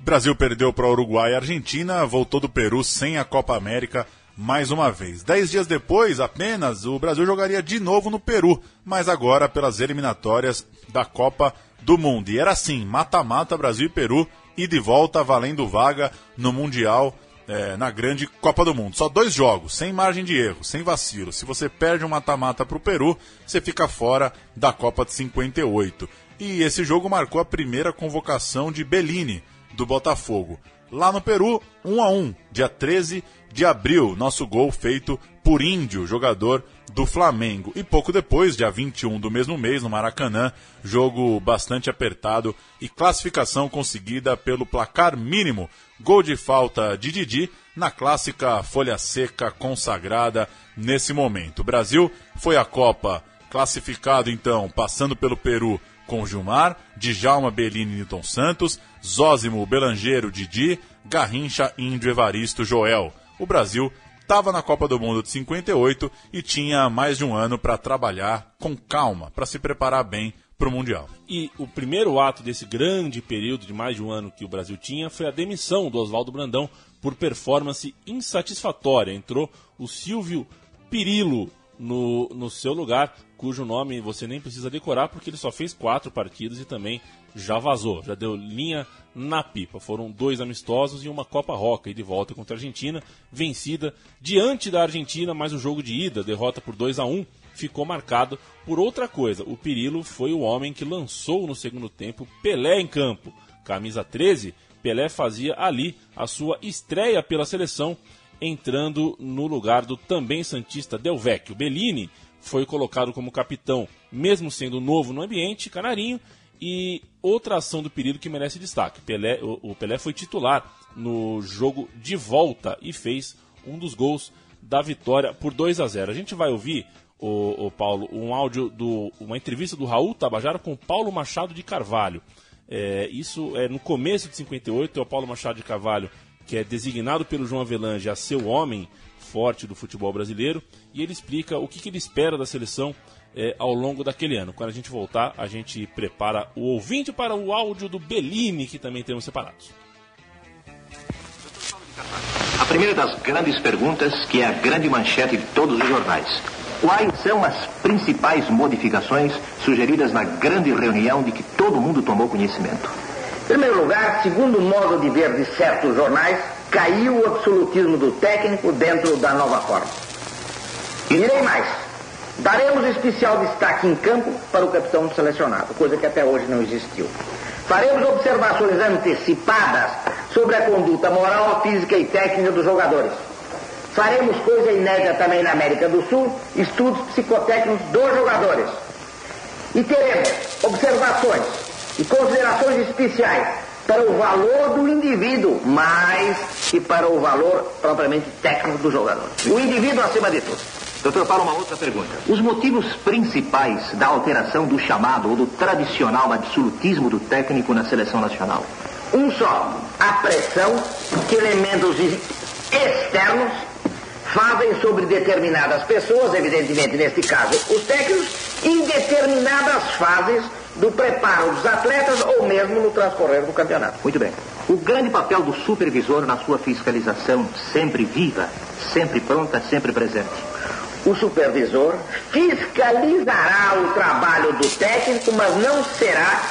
Brasil perdeu para Uruguai e Argentina, voltou do Peru sem a Copa América mais uma vez. Dez dias depois, apenas, o Brasil jogaria de novo no Peru, mas agora pelas eliminatórias da Copa do Mundo. E era assim: mata-mata Brasil e Peru, e de volta valendo vaga no Mundial. É, na grande Copa do Mundo. Só dois jogos, sem margem de erro, sem vacilo. Se você perde um mata-mata para o Peru, você fica fora da Copa de 58. E esse jogo marcou a primeira convocação de Bellini, do Botafogo. Lá no Peru, 1 a 1 dia 13 de abril, nosso gol feito por Índio, jogador do Flamengo. E pouco depois, dia 21 do mesmo mês, no Maracanã, jogo bastante apertado e classificação conseguida pelo placar mínimo. Gol de falta de Didi na clássica folha seca consagrada nesse momento. O Brasil foi à Copa classificado então, passando pelo Peru com Gilmar, Djalma Bellini Newton Santos, Zózimo Belangeiro Didi, Garrincha Índio Evaristo Joel. O Brasil estava na Copa do Mundo de 58 e tinha mais de um ano para trabalhar com calma, para se preparar bem para o Mundial. E o primeiro ato desse grande período de mais de um ano que o Brasil tinha foi a demissão do Oswaldo Brandão por performance insatisfatória. Entrou o Silvio Pirillo no, no seu lugar, cujo nome você nem precisa decorar porque ele só fez quatro partidas e também já vazou, já deu linha na pipa. Foram dois amistosos e uma Copa Roca e de volta contra a Argentina, vencida diante da Argentina, mas o jogo de ida, derrota por 2 a 1 ficou marcado por outra coisa. O Pirilo foi o homem que lançou no segundo tempo Pelé em campo. Camisa 13, Pelé fazia ali a sua estreia pela seleção, entrando no lugar do também santista Del Vecchio. Bellini foi colocado como capitão, mesmo sendo novo no ambiente, canarinho, e outra ação do Período que merece destaque. Pelé, o, o, Pelé foi titular no jogo de volta e fez um dos gols da vitória por 2 a 0. A gente vai ouvir, o, o Paulo, um áudio do uma entrevista do Raul Tabajara com Paulo Machado de Carvalho. É, isso é no começo de 58, é o Paulo Machado de Carvalho que é designado pelo João Avelange a ser o homem forte do futebol brasileiro e ele explica o que, que ele espera da seleção é, ao longo daquele ano. Quando a gente voltar, a gente prepara o ouvinte para o áudio do Bellini, que também temos separados. A primeira das grandes perguntas, que é a grande manchete de todos os jornais. Quais são as principais modificações sugeridas na grande reunião de que todo mundo tomou conhecimento? Em primeiro lugar, segundo o modo de ver de certos jornais, caiu o absolutismo do técnico dentro da nova forma. E direi mais. Daremos especial destaque em campo para o capitão selecionado, coisa que até hoje não existiu. Faremos observações antecipadas sobre a conduta moral, física e técnica dos jogadores. Faremos coisa inédita também na América do Sul, estudos psicotécnicos dos jogadores. E teremos observações e considerações especiais para o valor do indivíduo, mais que para o valor propriamente técnico do jogador. O indivíduo acima de tudo. Doutor Paulo, uma outra pergunta. Os motivos principais da alteração do chamado ou do tradicional absolutismo do técnico na seleção nacional? Um só. A pressão que elementos externos fazem sobre determinadas pessoas, evidentemente neste caso os técnicos, em determinadas fases do preparo dos atletas ou mesmo no transcorrer do campeonato. Muito bem. O grande papel do supervisor na sua fiscalização, sempre viva, sempre pronta, sempre presente. O supervisor fiscalizará o trabalho do técnico, mas não será,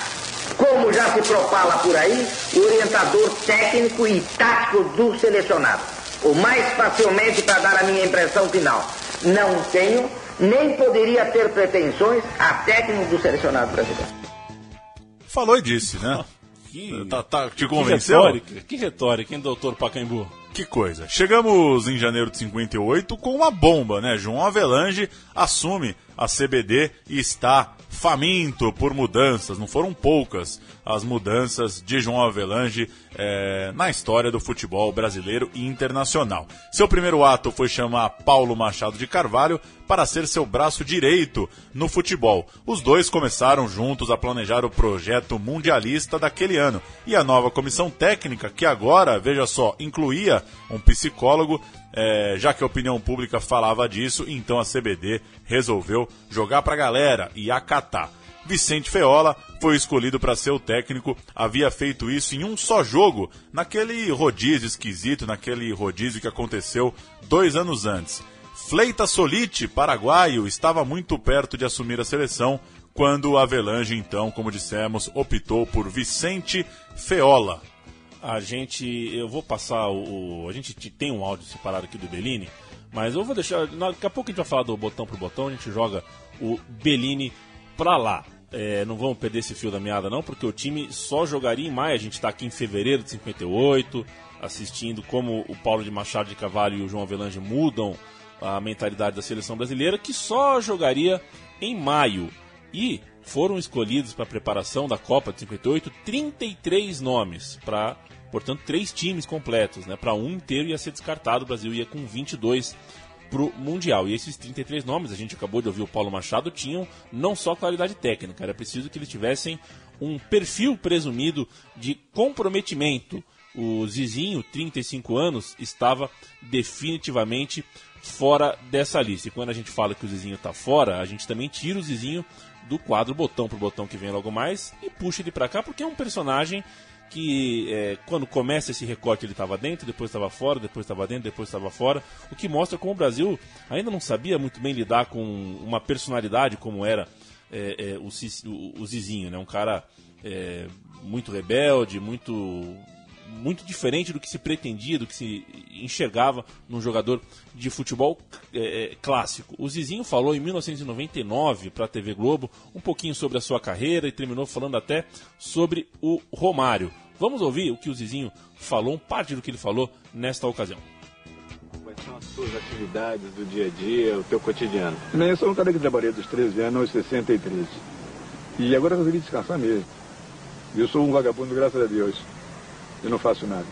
como já se propala por aí, o orientador técnico e tático do selecionado. O mais facilmente para dar a minha impressão final. Não tenho, nem poderia ter pretensões a técnico do selecionado brasileiro. Falou e disse, né? Que, Tá, tá, te que convenceu? retórica, que retórica, hein, doutor Pacaembu? Que coisa. Chegamos em janeiro de 58 com uma bomba, né? João Avelange assume a CBD e está faminto por mudanças. Não foram poucas as mudanças de João Avelange eh, na história do futebol brasileiro e internacional. Seu primeiro ato foi chamar Paulo Machado de Carvalho para ser seu braço direito no futebol. Os dois começaram juntos a planejar o projeto mundialista daquele ano. E a nova comissão técnica, que agora, veja só, incluía um psicólogo, eh, já que a opinião pública falava disso, então a CBD resolveu jogar pra galera e acatar. Vicente Feola foi escolhido para ser o técnico, havia feito isso em um só jogo, naquele rodízio esquisito, naquele rodízio que aconteceu dois anos antes. Fleita Solite, paraguaio, estava muito perto de assumir a seleção quando o Avelange, então, como dissemos, optou por Vicente Feola. A gente, eu vou passar o, o- a gente te- tem um áudio separado aqui do Bellini, mas eu vou deixar, daqui a pouco a gente vai falar do botão pro botão, a gente joga o Bellini pra lá. É, não vamos perder esse fio da meada não, porque o time só jogaria em maio, a gente está aqui em fevereiro de 58, assistindo como o Paulo de Machado de Cavalho e o João Avelange mudam a mentalidade da seleção brasileira, que só jogaria em maio. E foram escolhidos para a preparação da Copa de 58 33 nomes para, portanto, três times completos, né? Para um inteiro ia ser descartado, o Brasil ia com 22 pro Mundial. E esses 33 nomes, a gente acabou de ouvir o Paulo Machado, tinham não só qualidade técnica, era preciso que eles tivessem um perfil presumido de comprometimento. O Zizinho, 35 anos, estava definitivamente fora dessa lista. E quando a gente fala que o Zizinho está fora, a gente também tira o Zizinho do quadro botão pro botão que vem logo mais e puxa ele para cá, porque é um personagem que é, quando começa esse recorte ele estava dentro, depois estava fora, depois estava dentro, depois estava fora, o que mostra como o Brasil ainda não sabia muito bem lidar com uma personalidade como era é, é, o, o- o Zizinho, né? um cara é, muito rebelde, muito muito diferente do que se pretendia, do que se enxergava num jogador de futebol é, é, clássico. O Zizinho falou em 1999 para a TV Globo um pouquinho sobre a sua carreira e terminou falando até sobre o Romário. Vamos ouvir o que o Zizinho falou, um parte do que ele falou nesta ocasião. Quais são as suas atividades do dia a dia, o teu cotidiano? Bem, eu sou um cara que trabalhei dos 13 anos aos 63. E agora eu resolvi descansar mesmo. Eu sou um vagabundo, graças a Deus. Eu não faço nada.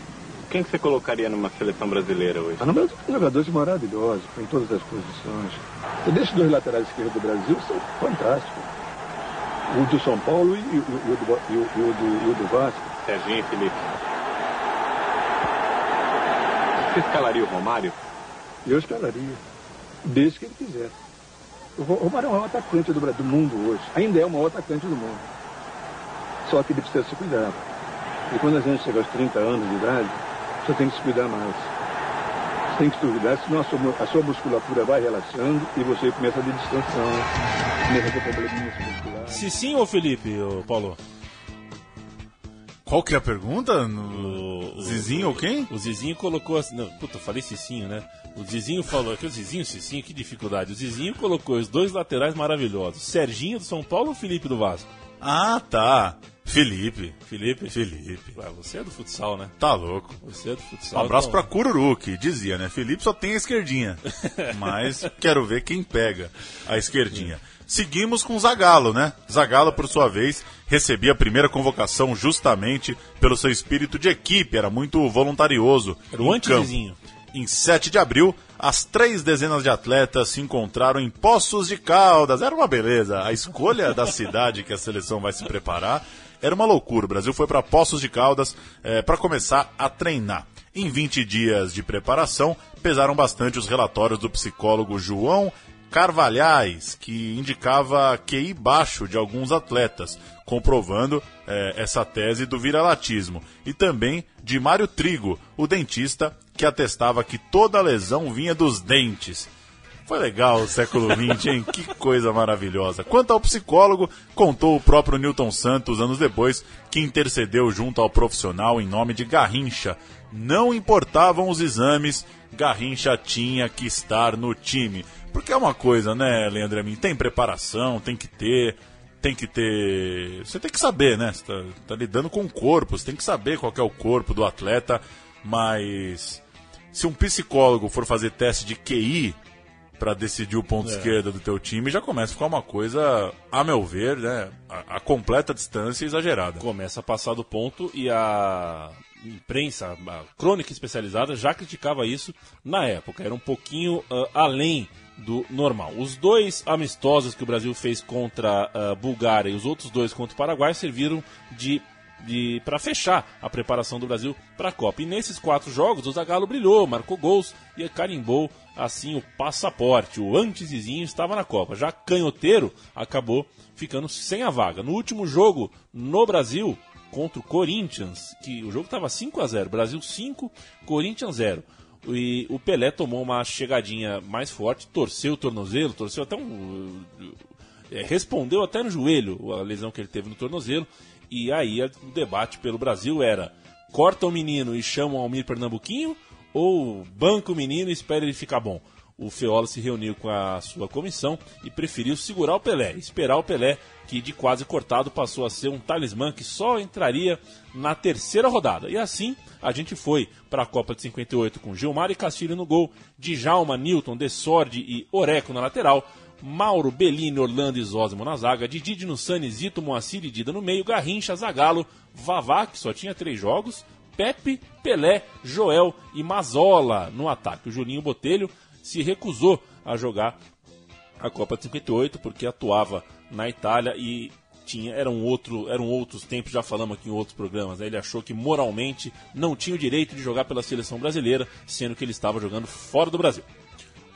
Quem que você colocaria numa seleção brasileira hoje? Mas no Brasil tem jogadores maravilhosos, em todas as posições. E desses dois laterais esquerdos do Brasil são fantásticos. O do São Paulo e, o- e o, do, e, o, e do, e o do Vasco. Serginho e Felipe. Você escalaria o Romário? Eu escalaria. Desde que ele quiser. O Ro- Romário é o maior atacante do, do mundo hoje. Ainda é o maior atacante do mundo. Só que ele precisa se cuidar. E quando a gente chega aos 30 anos de idade, você tem que se cuidar mais. Você tem que se cuidar, senão a sua, a sua musculatura vai relaxando e você começa a ter distensão, começa a ter probleminhas musculares. Se sim ou Felipe, ô Paulo? Qual que é a pergunta? No... O, Zizinho ou quem? O Zizinho colocou assim. Não, puta, eu falei Cicinho, né? O Zizinho falou. Que o Zizinho, Cicinho, que dificuldade. O Zizinho colocou os dois laterais maravilhosos: Serginho do São Paulo ou Felipe do Vasco? Ah, tá. Felipe. Felipe? Felipe. Ah, você é do futsal, né? Tá louco. Você é do Um futsal. abraço então- pra Cururu, que dizia, né? Felipe só tem a esquerdinha. Mas quero ver quem pega a esquerdinha. Seguimos com Zagalo, né? Zagalo, por sua vez, recebia a primeira convocação justamente pelo seu espírito de equipe, era muito voluntarioso. Era o antivizinho. Em 7 de abril, as três dezenas de atletas se encontraram em Poços de Caldas. Era uma beleza. A escolha da cidade que a seleção vai se preparar era uma loucura. O Brasil foi para Poços de Caldas para começar a treinar. Em 20 dias de preparação, pesaram bastante os relatórios do psicólogo João Carvalhais, que indicava QI baixo de alguns atletas, comprovando eh, essa tese do viralatismo. E também de Mário Trigo, o dentista, que atestava que toda lesão vinha dos dentes. Foi legal o século XX, hein? Que coisa maravilhosa. Quanto ao psicólogo, contou o próprio Newton Santos anos depois, que intercedeu junto ao profissional em nome de Garrincha. Não importavam os exames, Garrincha tinha que estar no time. Porque é uma coisa, né, Leandro Amin? Tem preparação, tem que ter, tem que ter. Você tem que saber, né? Você tá, tá lidando com o corpo, você tem que saber qual é o corpo do atleta, mas se um psicólogo for fazer teste de QI para decidir o ponto É. esquerda do teu time, já começa a ficar uma coisa, a meu ver, né, a, a completa distância exagerada. Começa a passar do ponto e a imprensa, a crônica especializada já criticava isso na época. Era um pouquinho ah, além do normal. Os dois amistosos que o Brasil fez contra a Bulgária e os outros dois contra o Paraguai serviram de de para fechar a preparação do Brasil para a Copa. E nesses quatro jogos o Zagallo brilhou, marcou gols e carimbou assim o passaporte. O antezinho estava na Copa. Já canhoteiro acabou ficando sem a vaga. No último jogo no Brasil contra o Corinthians, que o jogo estava 5 a 0, Brasil 5, Corinthians 0. E o Pelé tomou uma chegadinha mais forte, torceu o tornozelo, torceu até um é, respondeu até no joelho a lesão que ele teve no tornozelo. E aí o debate pelo Brasil era: corta o menino e chama o Almir Pernambuquinho ou banca o menino e espera ele ficar bom? O Feola se reuniu com a sua comissão e preferiu segurar o Pelé, esperar o Pelé, que de quase cortado passou a ser um talismã que só entraria na terceira rodada. E assim a gente foi para a Copa de 58 com Gilmar e Castilho no gol, Djalma, Newton, Dessordi e Oreco na lateral, Mauro, Bellini, Orlando e Zósimo na zaga, Didi Dinussani, Zito, Moacir e Dida no meio, Garrincha, Zagalo, Vavá, que só tinha três jogos, Pepe, Pelé, Joel e Mazola no ataque. O Julinho Botelho se recusou a jogar a Copa de 58 porque atuava na Itália e tinha eram outro eram outros tempos já falamos aqui em outros programas né? ele achou que moralmente não tinha o direito de jogar pela seleção brasileira sendo que ele estava jogando fora do Brasil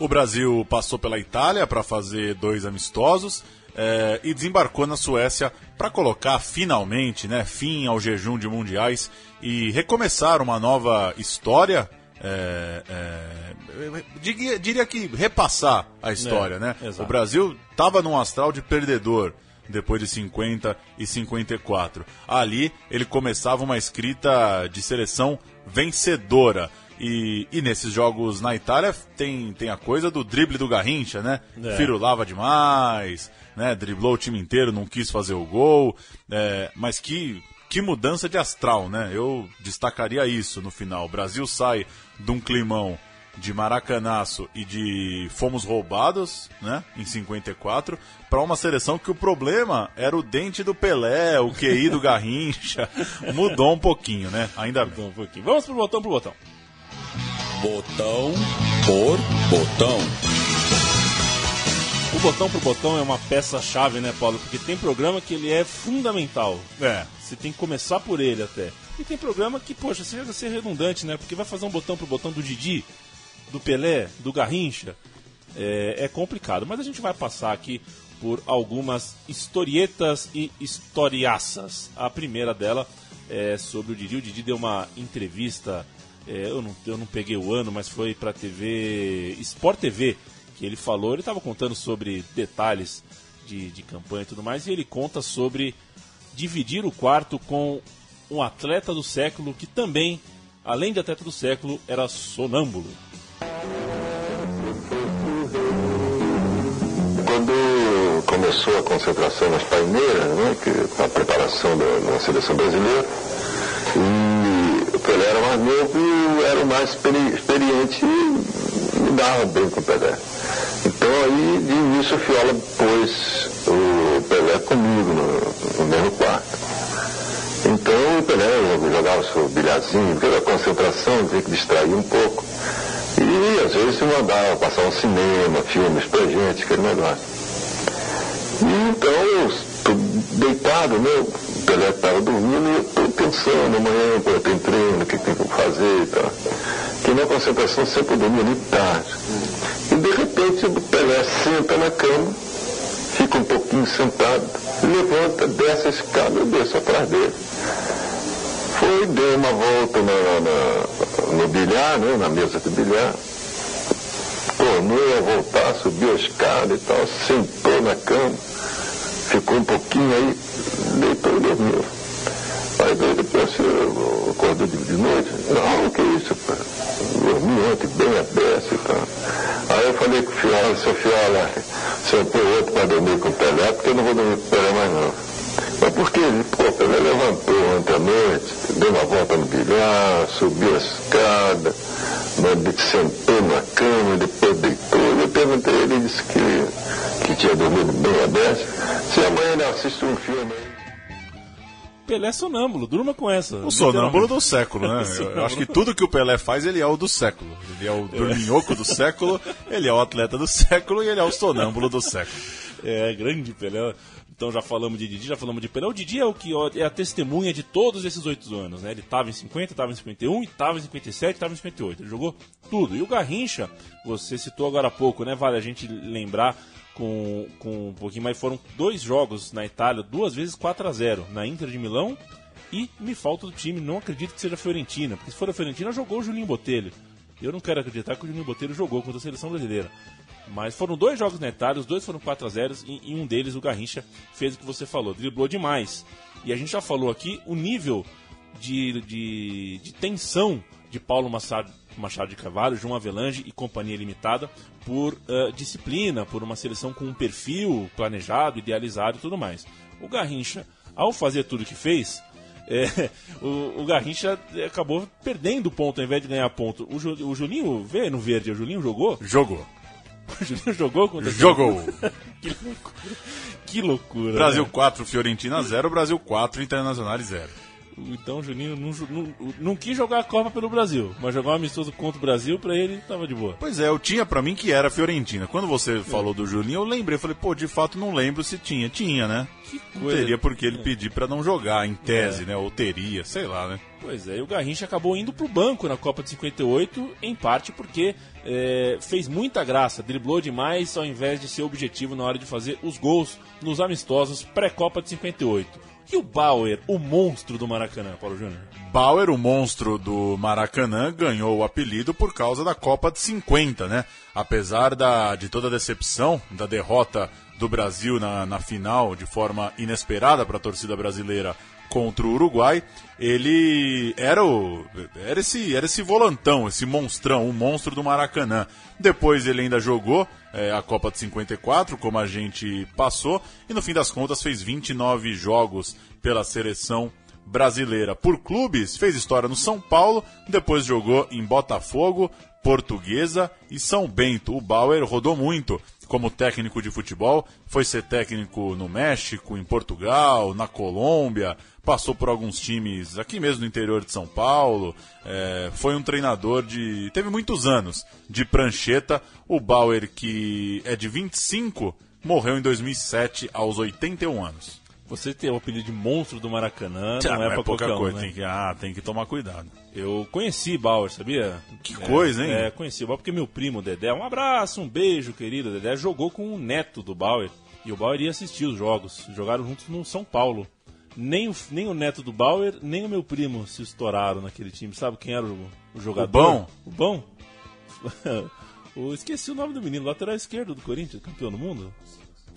O Brasil passou pela Itália para fazer dois amistosos eh, e desembarcou na Suécia para colocar finalmente né, fim ao jejum de mundiais e recomeçar uma nova história. eh, diria, diria que repassar a história, É, né? exato. O Brasil estava num astral de perdedor depois de 50 e 54. Ali ele começava uma escrita de seleção vencedora. E, e nesses jogos na Itália tem, tem a coisa do drible do Garrincha, né? É. Firulava demais, né? Driblou o time inteiro, não quis fazer o gol. é, mas que, que mudança de astral, né? Eu destacaria isso no final. O Brasil sai de um climão de maracanaço e de fomos roubados, né, em 54, para uma seleção que o problema era o dente do Pelé, o QI do Garrincha. Mudou um pouquinho, né? Ainda bem. um pouquinho. Vamos pro botão pro botão. Botão por botão. O botão pro botão é uma peça-chave, né, Paulo? Porque tem programa que ele é fundamental. É. Você tem que começar por ele até. E tem programa que, poxa, chega a ser redundante, né? Porque vai fazer um botão pro botão do Didi, do Pelé, do Garrincha. É, é complicado. Mas a gente vai passar aqui por algumas historietas e historiaças. A primeira dela é sobre o Didi. O Didi deu uma entrevista, é, eu, não, eu não peguei o ano, mas foi pra TV Sport TV que ele falou. Ele estava contando sobre detalhes de, de campanha e tudo mais, e ele conta sobre dividir o quarto com um atleta do século que também, além de atleta do século, era sonâmbulo. Quando começou a concentração nas paineiras, né, que, a preparação da, da seleção brasileira, e Pelé era mais novo e era o mais experi- experiente e me dava bem com o Pelé. Então aí, de início, o Fiola pôs o Pelé comigo no, no mesmo quarto. Então o Pelé jogava o seu bilharzinho, porque era concentração, tinha que distrair um pouco. E às vezes se mandava passar um cinema, filmes pra gente, aquele negócio. E então deitado, né? O Pelé estava dormindo e eu estou pensando, amanhã pô, tem treino, o que tem que fazer e tal. Que na concentração sempre dormia muito tarde. E de repente o Pelé senta na cama, fica um pouquinho sentado, levanta, desce a escada, eu desço atrás dele. Foi, deu uma volta na, na, no bilhar, né, na mesa de bilhar, tornou a voltar, subiu a escada e tal, sentou na cama, ficou um pouquinho aí, deitou e dormiu. Aí veio depois, eu de, noite, não, o que é isso, pai? Dormi ontem bem aberto e tal. Aí eu falei com o Fiola, seu Fiola, sentou outro para dormir com o Pelé, porque eu não vou dormir com o Pelé mais não. Mas por que? Pô, o Pelé levantou ontem à noite, deu uma volta no bilhar, subiu a escada, mas sentou na cama, depois deitou. Eu perguntei, ele disse que, que tinha dormido bem aberto. Se amanhã ele assiste um filme aí. Pelé sonâmbulo, durma com essa. O sonâmbulo do século, né? Eu, eu acho que tudo que o Pelé faz, ele é o do século. Ele é o dorminhoco do século, ele é o atleta do século e ele é o sonâmbulo do século. É, grande Pelé. Então já falamos de Didi, já falamos de Pelé. O Didi é o que é a testemunha de todos esses oito anos, né? Ele estava em 50, estava em 51, estava em 57, estava em 58. Ele jogou tudo. E o Garrincha, você citou agora há pouco, né? Vale a gente lembrar com, com um pouquinho mais. Foram dois jogos na Itália, duas vezes 4 a 0 na Inter de Milão e me falta do time. Não acredito que seja a Fiorentina, porque se for a Fiorentina, jogou o Julinho Botelho. Eu não quero acreditar que o Juninho Botelho jogou contra a seleção brasileira. Mas foram dois jogos na Itália, os dois foram 4 a 0 e, e um deles o Garrincha fez o que você falou, driblou demais. E a gente já falou aqui o nível de, de, de tensão de Paulo Machado, Machado de Carvalho, João Avelange e Companhia Limitada por uh, disciplina, por uma seleção com um perfil planejado, idealizado e tudo mais. O Garrincha, ao fazer tudo o que fez, é, o, o, Garrincha acabou perdendo ponto ao invés de ganhar ponto. O, o Julinho, vê no verde, o Julinho jogou? Jogou. O jogou contra Jogou. que loucura. Que loucura. Brasil né? 4, Fiorentina 0, Brasil 4, Internacional 0. Então o Juninho não, não, não, quis jogar a Copa pelo Brasil, mas jogar um amistoso contra o Brasil pra ele tava de boa. Pois é, eu tinha pra mim que era Fiorentina. Quando você falou do Julinho, eu lembrei, falei, pô, de fato não lembro se tinha. Tinha, né? Que Não coisa. teria porque ele pedir pra não jogar, em tese, É. né? Ou teria, sei lá, né? Pois é, e o Garrincha acabou indo pro banco na Copa de 58, em parte porque é, fez muita graça, driblou demais ao invés de ser objetivo na hora de fazer os gols nos amistosos pré-Copa de 58. E o Bauer, o monstro do Maracanã, Paulo Júnior? Bauer, o monstro do Maracanã, ganhou o apelido por causa da Copa de 50, né? Apesar da, de toda a decepção da derrota do Brasil na, na final de forma inesperada para a torcida brasileira contra o Uruguai, ele era o era esse era esse volantão, esse monstrão, o monstro do Maracanã. Depois ele ainda jogou é, a Copa de 54, como a gente passou, e no fim das contas fez 29 jogos pela seleção brasileira. Por clubes, fez história no São Paulo, depois jogou em Botafogo, Portuguesa e São Bento. O Bauer rodou muito como técnico de futebol, foi ser técnico no México, em Portugal, na Colômbia, passou por alguns times aqui mesmo no interior de São Paulo, é, foi um treinador de. teve muitos anos de prancheta. O Bauer, que é de 25, morreu em 2007 aos 81 anos. Você ter o apelido de monstro do Maracanã Ah, não é, pra pouca qualquer coisa, né? tem, que, ah, tem que tomar cuidado. Eu conheci Bauer, sabia? Que coisa, hein? É, conheci o Bauer porque meu primo Dedé, um abraço, um beijo, querido Dedé, jogou com o neto do Bauer. E o Bauer ia assistir os jogos. Jogaram juntos no São Paulo. Nem o, nem o neto do Bauer, nem o meu primo se estouraram naquele time. Sabe quem era o, o jogador? bom? O bom? o, esqueci o nome do menino, lateral esquerdo do Corinthians, campeão do mundo.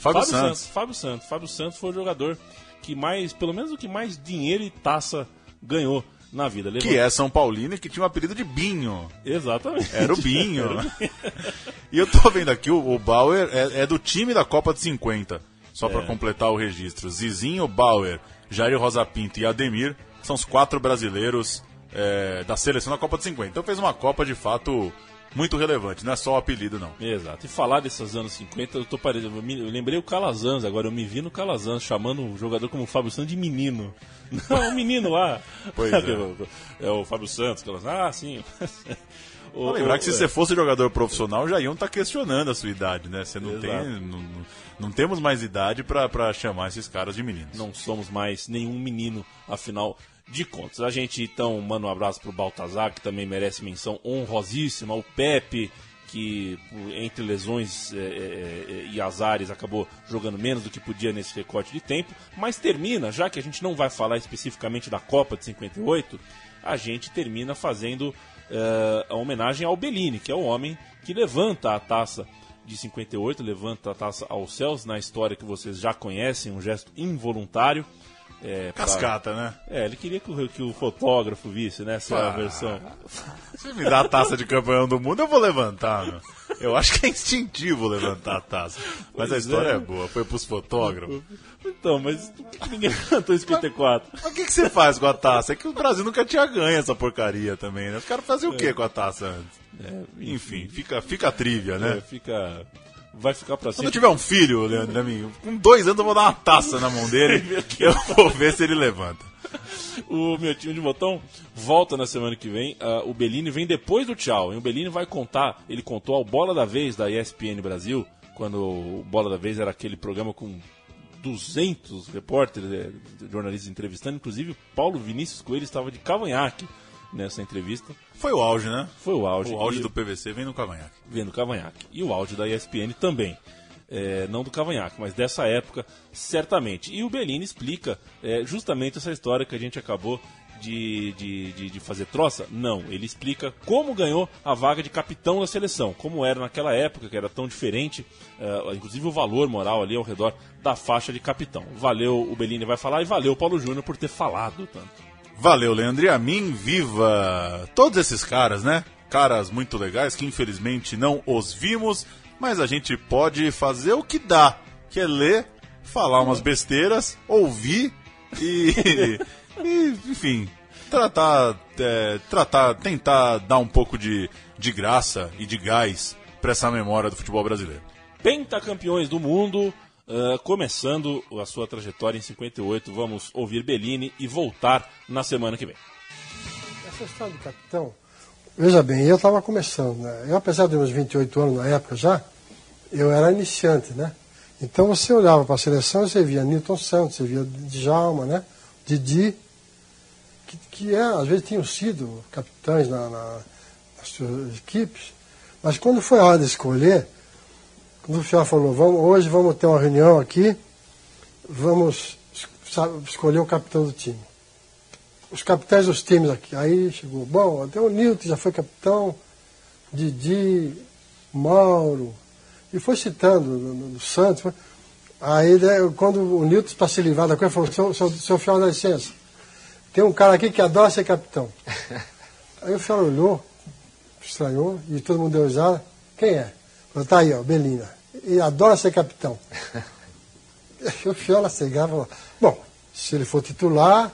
Fábio Santos. Fábio Santos. Fábio Santos foi o jogador que mais, pelo menos o que mais dinheiro e taça ganhou na vida. Levou- Que é São Paulino e que tinha o apelido de Binho. Exatamente. Era o Binho. Era o E eu tô vendo aqui, o, o Bauer é, é do time da Copa de 50. Só pra É. completar o registro. Zizinho, Bauer, Jair Rosa Pinto e Ademir são os quatro brasileiros é, da seleção da Copa de 50. Então fez uma Copa de fato muito relevante, não é só o apelido, não. Exato. E falar desses anos 50, eu tô parecendo. Eu, me- eu lembrei o Calazans agora, eu me vi no Calazans chamando o jogador como Fábio Santos de menino. Não, o menino lá. Pois é. o Fábio Santos, Calazans. Ah, sim. O- lembrar o- que se é. você fosse jogador profissional, já iam estar questionando a sua idade, né? Você não Exato. tem. Não, não- temos mais idade pra chamar esses caras de meninos. não somos mais nenhum menino, afinal de contas. A gente então manda um abraço pro Baltazar, que também merece menção honrosíssima, o Pepe, que entre lesões é, é, e azares acabou jogando menos do que podia nesse recorte de tempo, mas termina, já que a gente não vai falar especificamente da Copa de 58, a gente termina fazendo a homenagem ao Bellini, que é o homem que levanta a taça de 58, levanta a taça aos céus, na história que vocês já conhecem, um gesto involuntário. É, Cascata, pra... né? É, ele queria que o, que o fotógrafo visse, né? Essa ah, versão. Se me dá a taça de campeão do mundo, eu vou levantar, meu. Eu acho que é instintivo levantar a taça. Mas pois a história é. é. boa, foi pros fotógrafos. Então, mas ninguém levantou em 54. Mas o que, que você faz com a taça? É que o Brasil nunca tinha ganho essa porcaria também, né? Os caras faziam é. o que com a taça antes? É, enfim, fica, fica a trívia, né? É, fica vai ficar pra sempre. Quando eu tiver um filho, Leandro, amigo, com dois anos eu vou dar uma taça na mão dele e eu vou ver se ele levanta. O meu time de botão volta na semana que vem. Uh, o Bellini vem depois do tchau. E o Bellini vai contar, ele contou ao Bola da Vez da ESPN Brasil, quando o Bola da Vez era aquele programa com 200 repórteres, eh, jornalistas entrevistando, inclusive Paulo Vinícius Coelho estava de cavanhaque nessa entrevista. Foi o auge, né? Foi o auge. O auge e... do PVC vem no cavanhaque. Vem no cavanhaque. E o auge da ESPN também. É, não do cavanhaque, mas dessa época, certamente. E o Bellini explica é, justamente essa história que a gente acabou de, de, de, de, fazer troça? Não, ele explica como ganhou a vaga de capitão da seleção, como era naquela época, que era tão diferente, uh, inclusive o valor moral ali ao redor da faixa de capitão. Valeu, o Bellini vai falar, e valeu o Paulo Júnior por ter falado tanto. Valeu, Leandro. E a mim, viva todos esses caras, né? Caras muito legais que infelizmente não os vimos, mas a gente pode fazer o que dá, que é ler, falar umas besteiras, ouvir e, e enfim, tratar, é, tratar, tentar dar um pouco de, de graça e de gás para essa memória do futebol brasileiro. Pentacampeões do mundo, Uh, começando a sua trajetória em 58, vamos ouvir Bellini e voltar na semana que vem. Essa história do capitão, veja bem, eu estava começando, né? Eu, apesar de meus 28 anos na época já, eu era iniciante, né? Então você olhava para a seleção e você via Newton Santos, você via Djalma, né? Didi, que, que é, às vezes tinham sido capitães na, na, nas suas equipes, mas quando foi a hora de escolher, o senhor falou, vamos, hoje vamos ter uma reunião aqui, vamos escolher o capitão do time. Os capitães dos times aqui. Aí chegou, bom, até o Nilton já foi capitão, Didi, Mauro, e foi citando no Santos. Aí, quando o Nilton, para se livrar da coisa, falou, seu, seu, seu fiel, dá licença, tem um cara aqui que adora ser capitão. Aí o fiel olhou, estranhou, e todo mundo deu risada. Quem é? Falou, tá aí, ó, Belina. E adora ser capitão. o Fiola cegava falou, bom, se ele for titular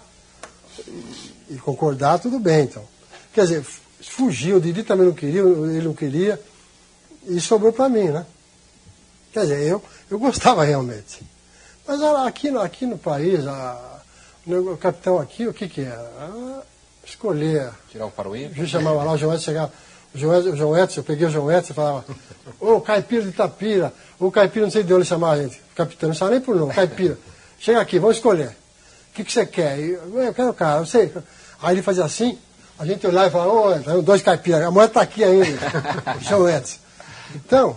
e concordar, tudo bem, então. Quer dizer, fugiu, o Didi também não queria, ele não queria, e sobrou para mim, né? Quer dizer, eu, eu gostava realmente. Mas aqui, aqui no país, a, o capitão aqui, o que que era? escolher. Tirar o paroímpo? A gente chamava lá, o João chegava João, João Edson, eu peguei o João Edson e falava, ô caipira de Itapira, o caipira não sei de onde chamar a gente, capitão, não sabe nem por nome, caipira. Chega aqui, vamos escolher. O que, que você quer? Eu, eu quero o cara, eu sei. Aí ele fazia assim, a gente olhava e falava, ô, dois caipiras, a moeda está aqui ainda, João Edson. Então,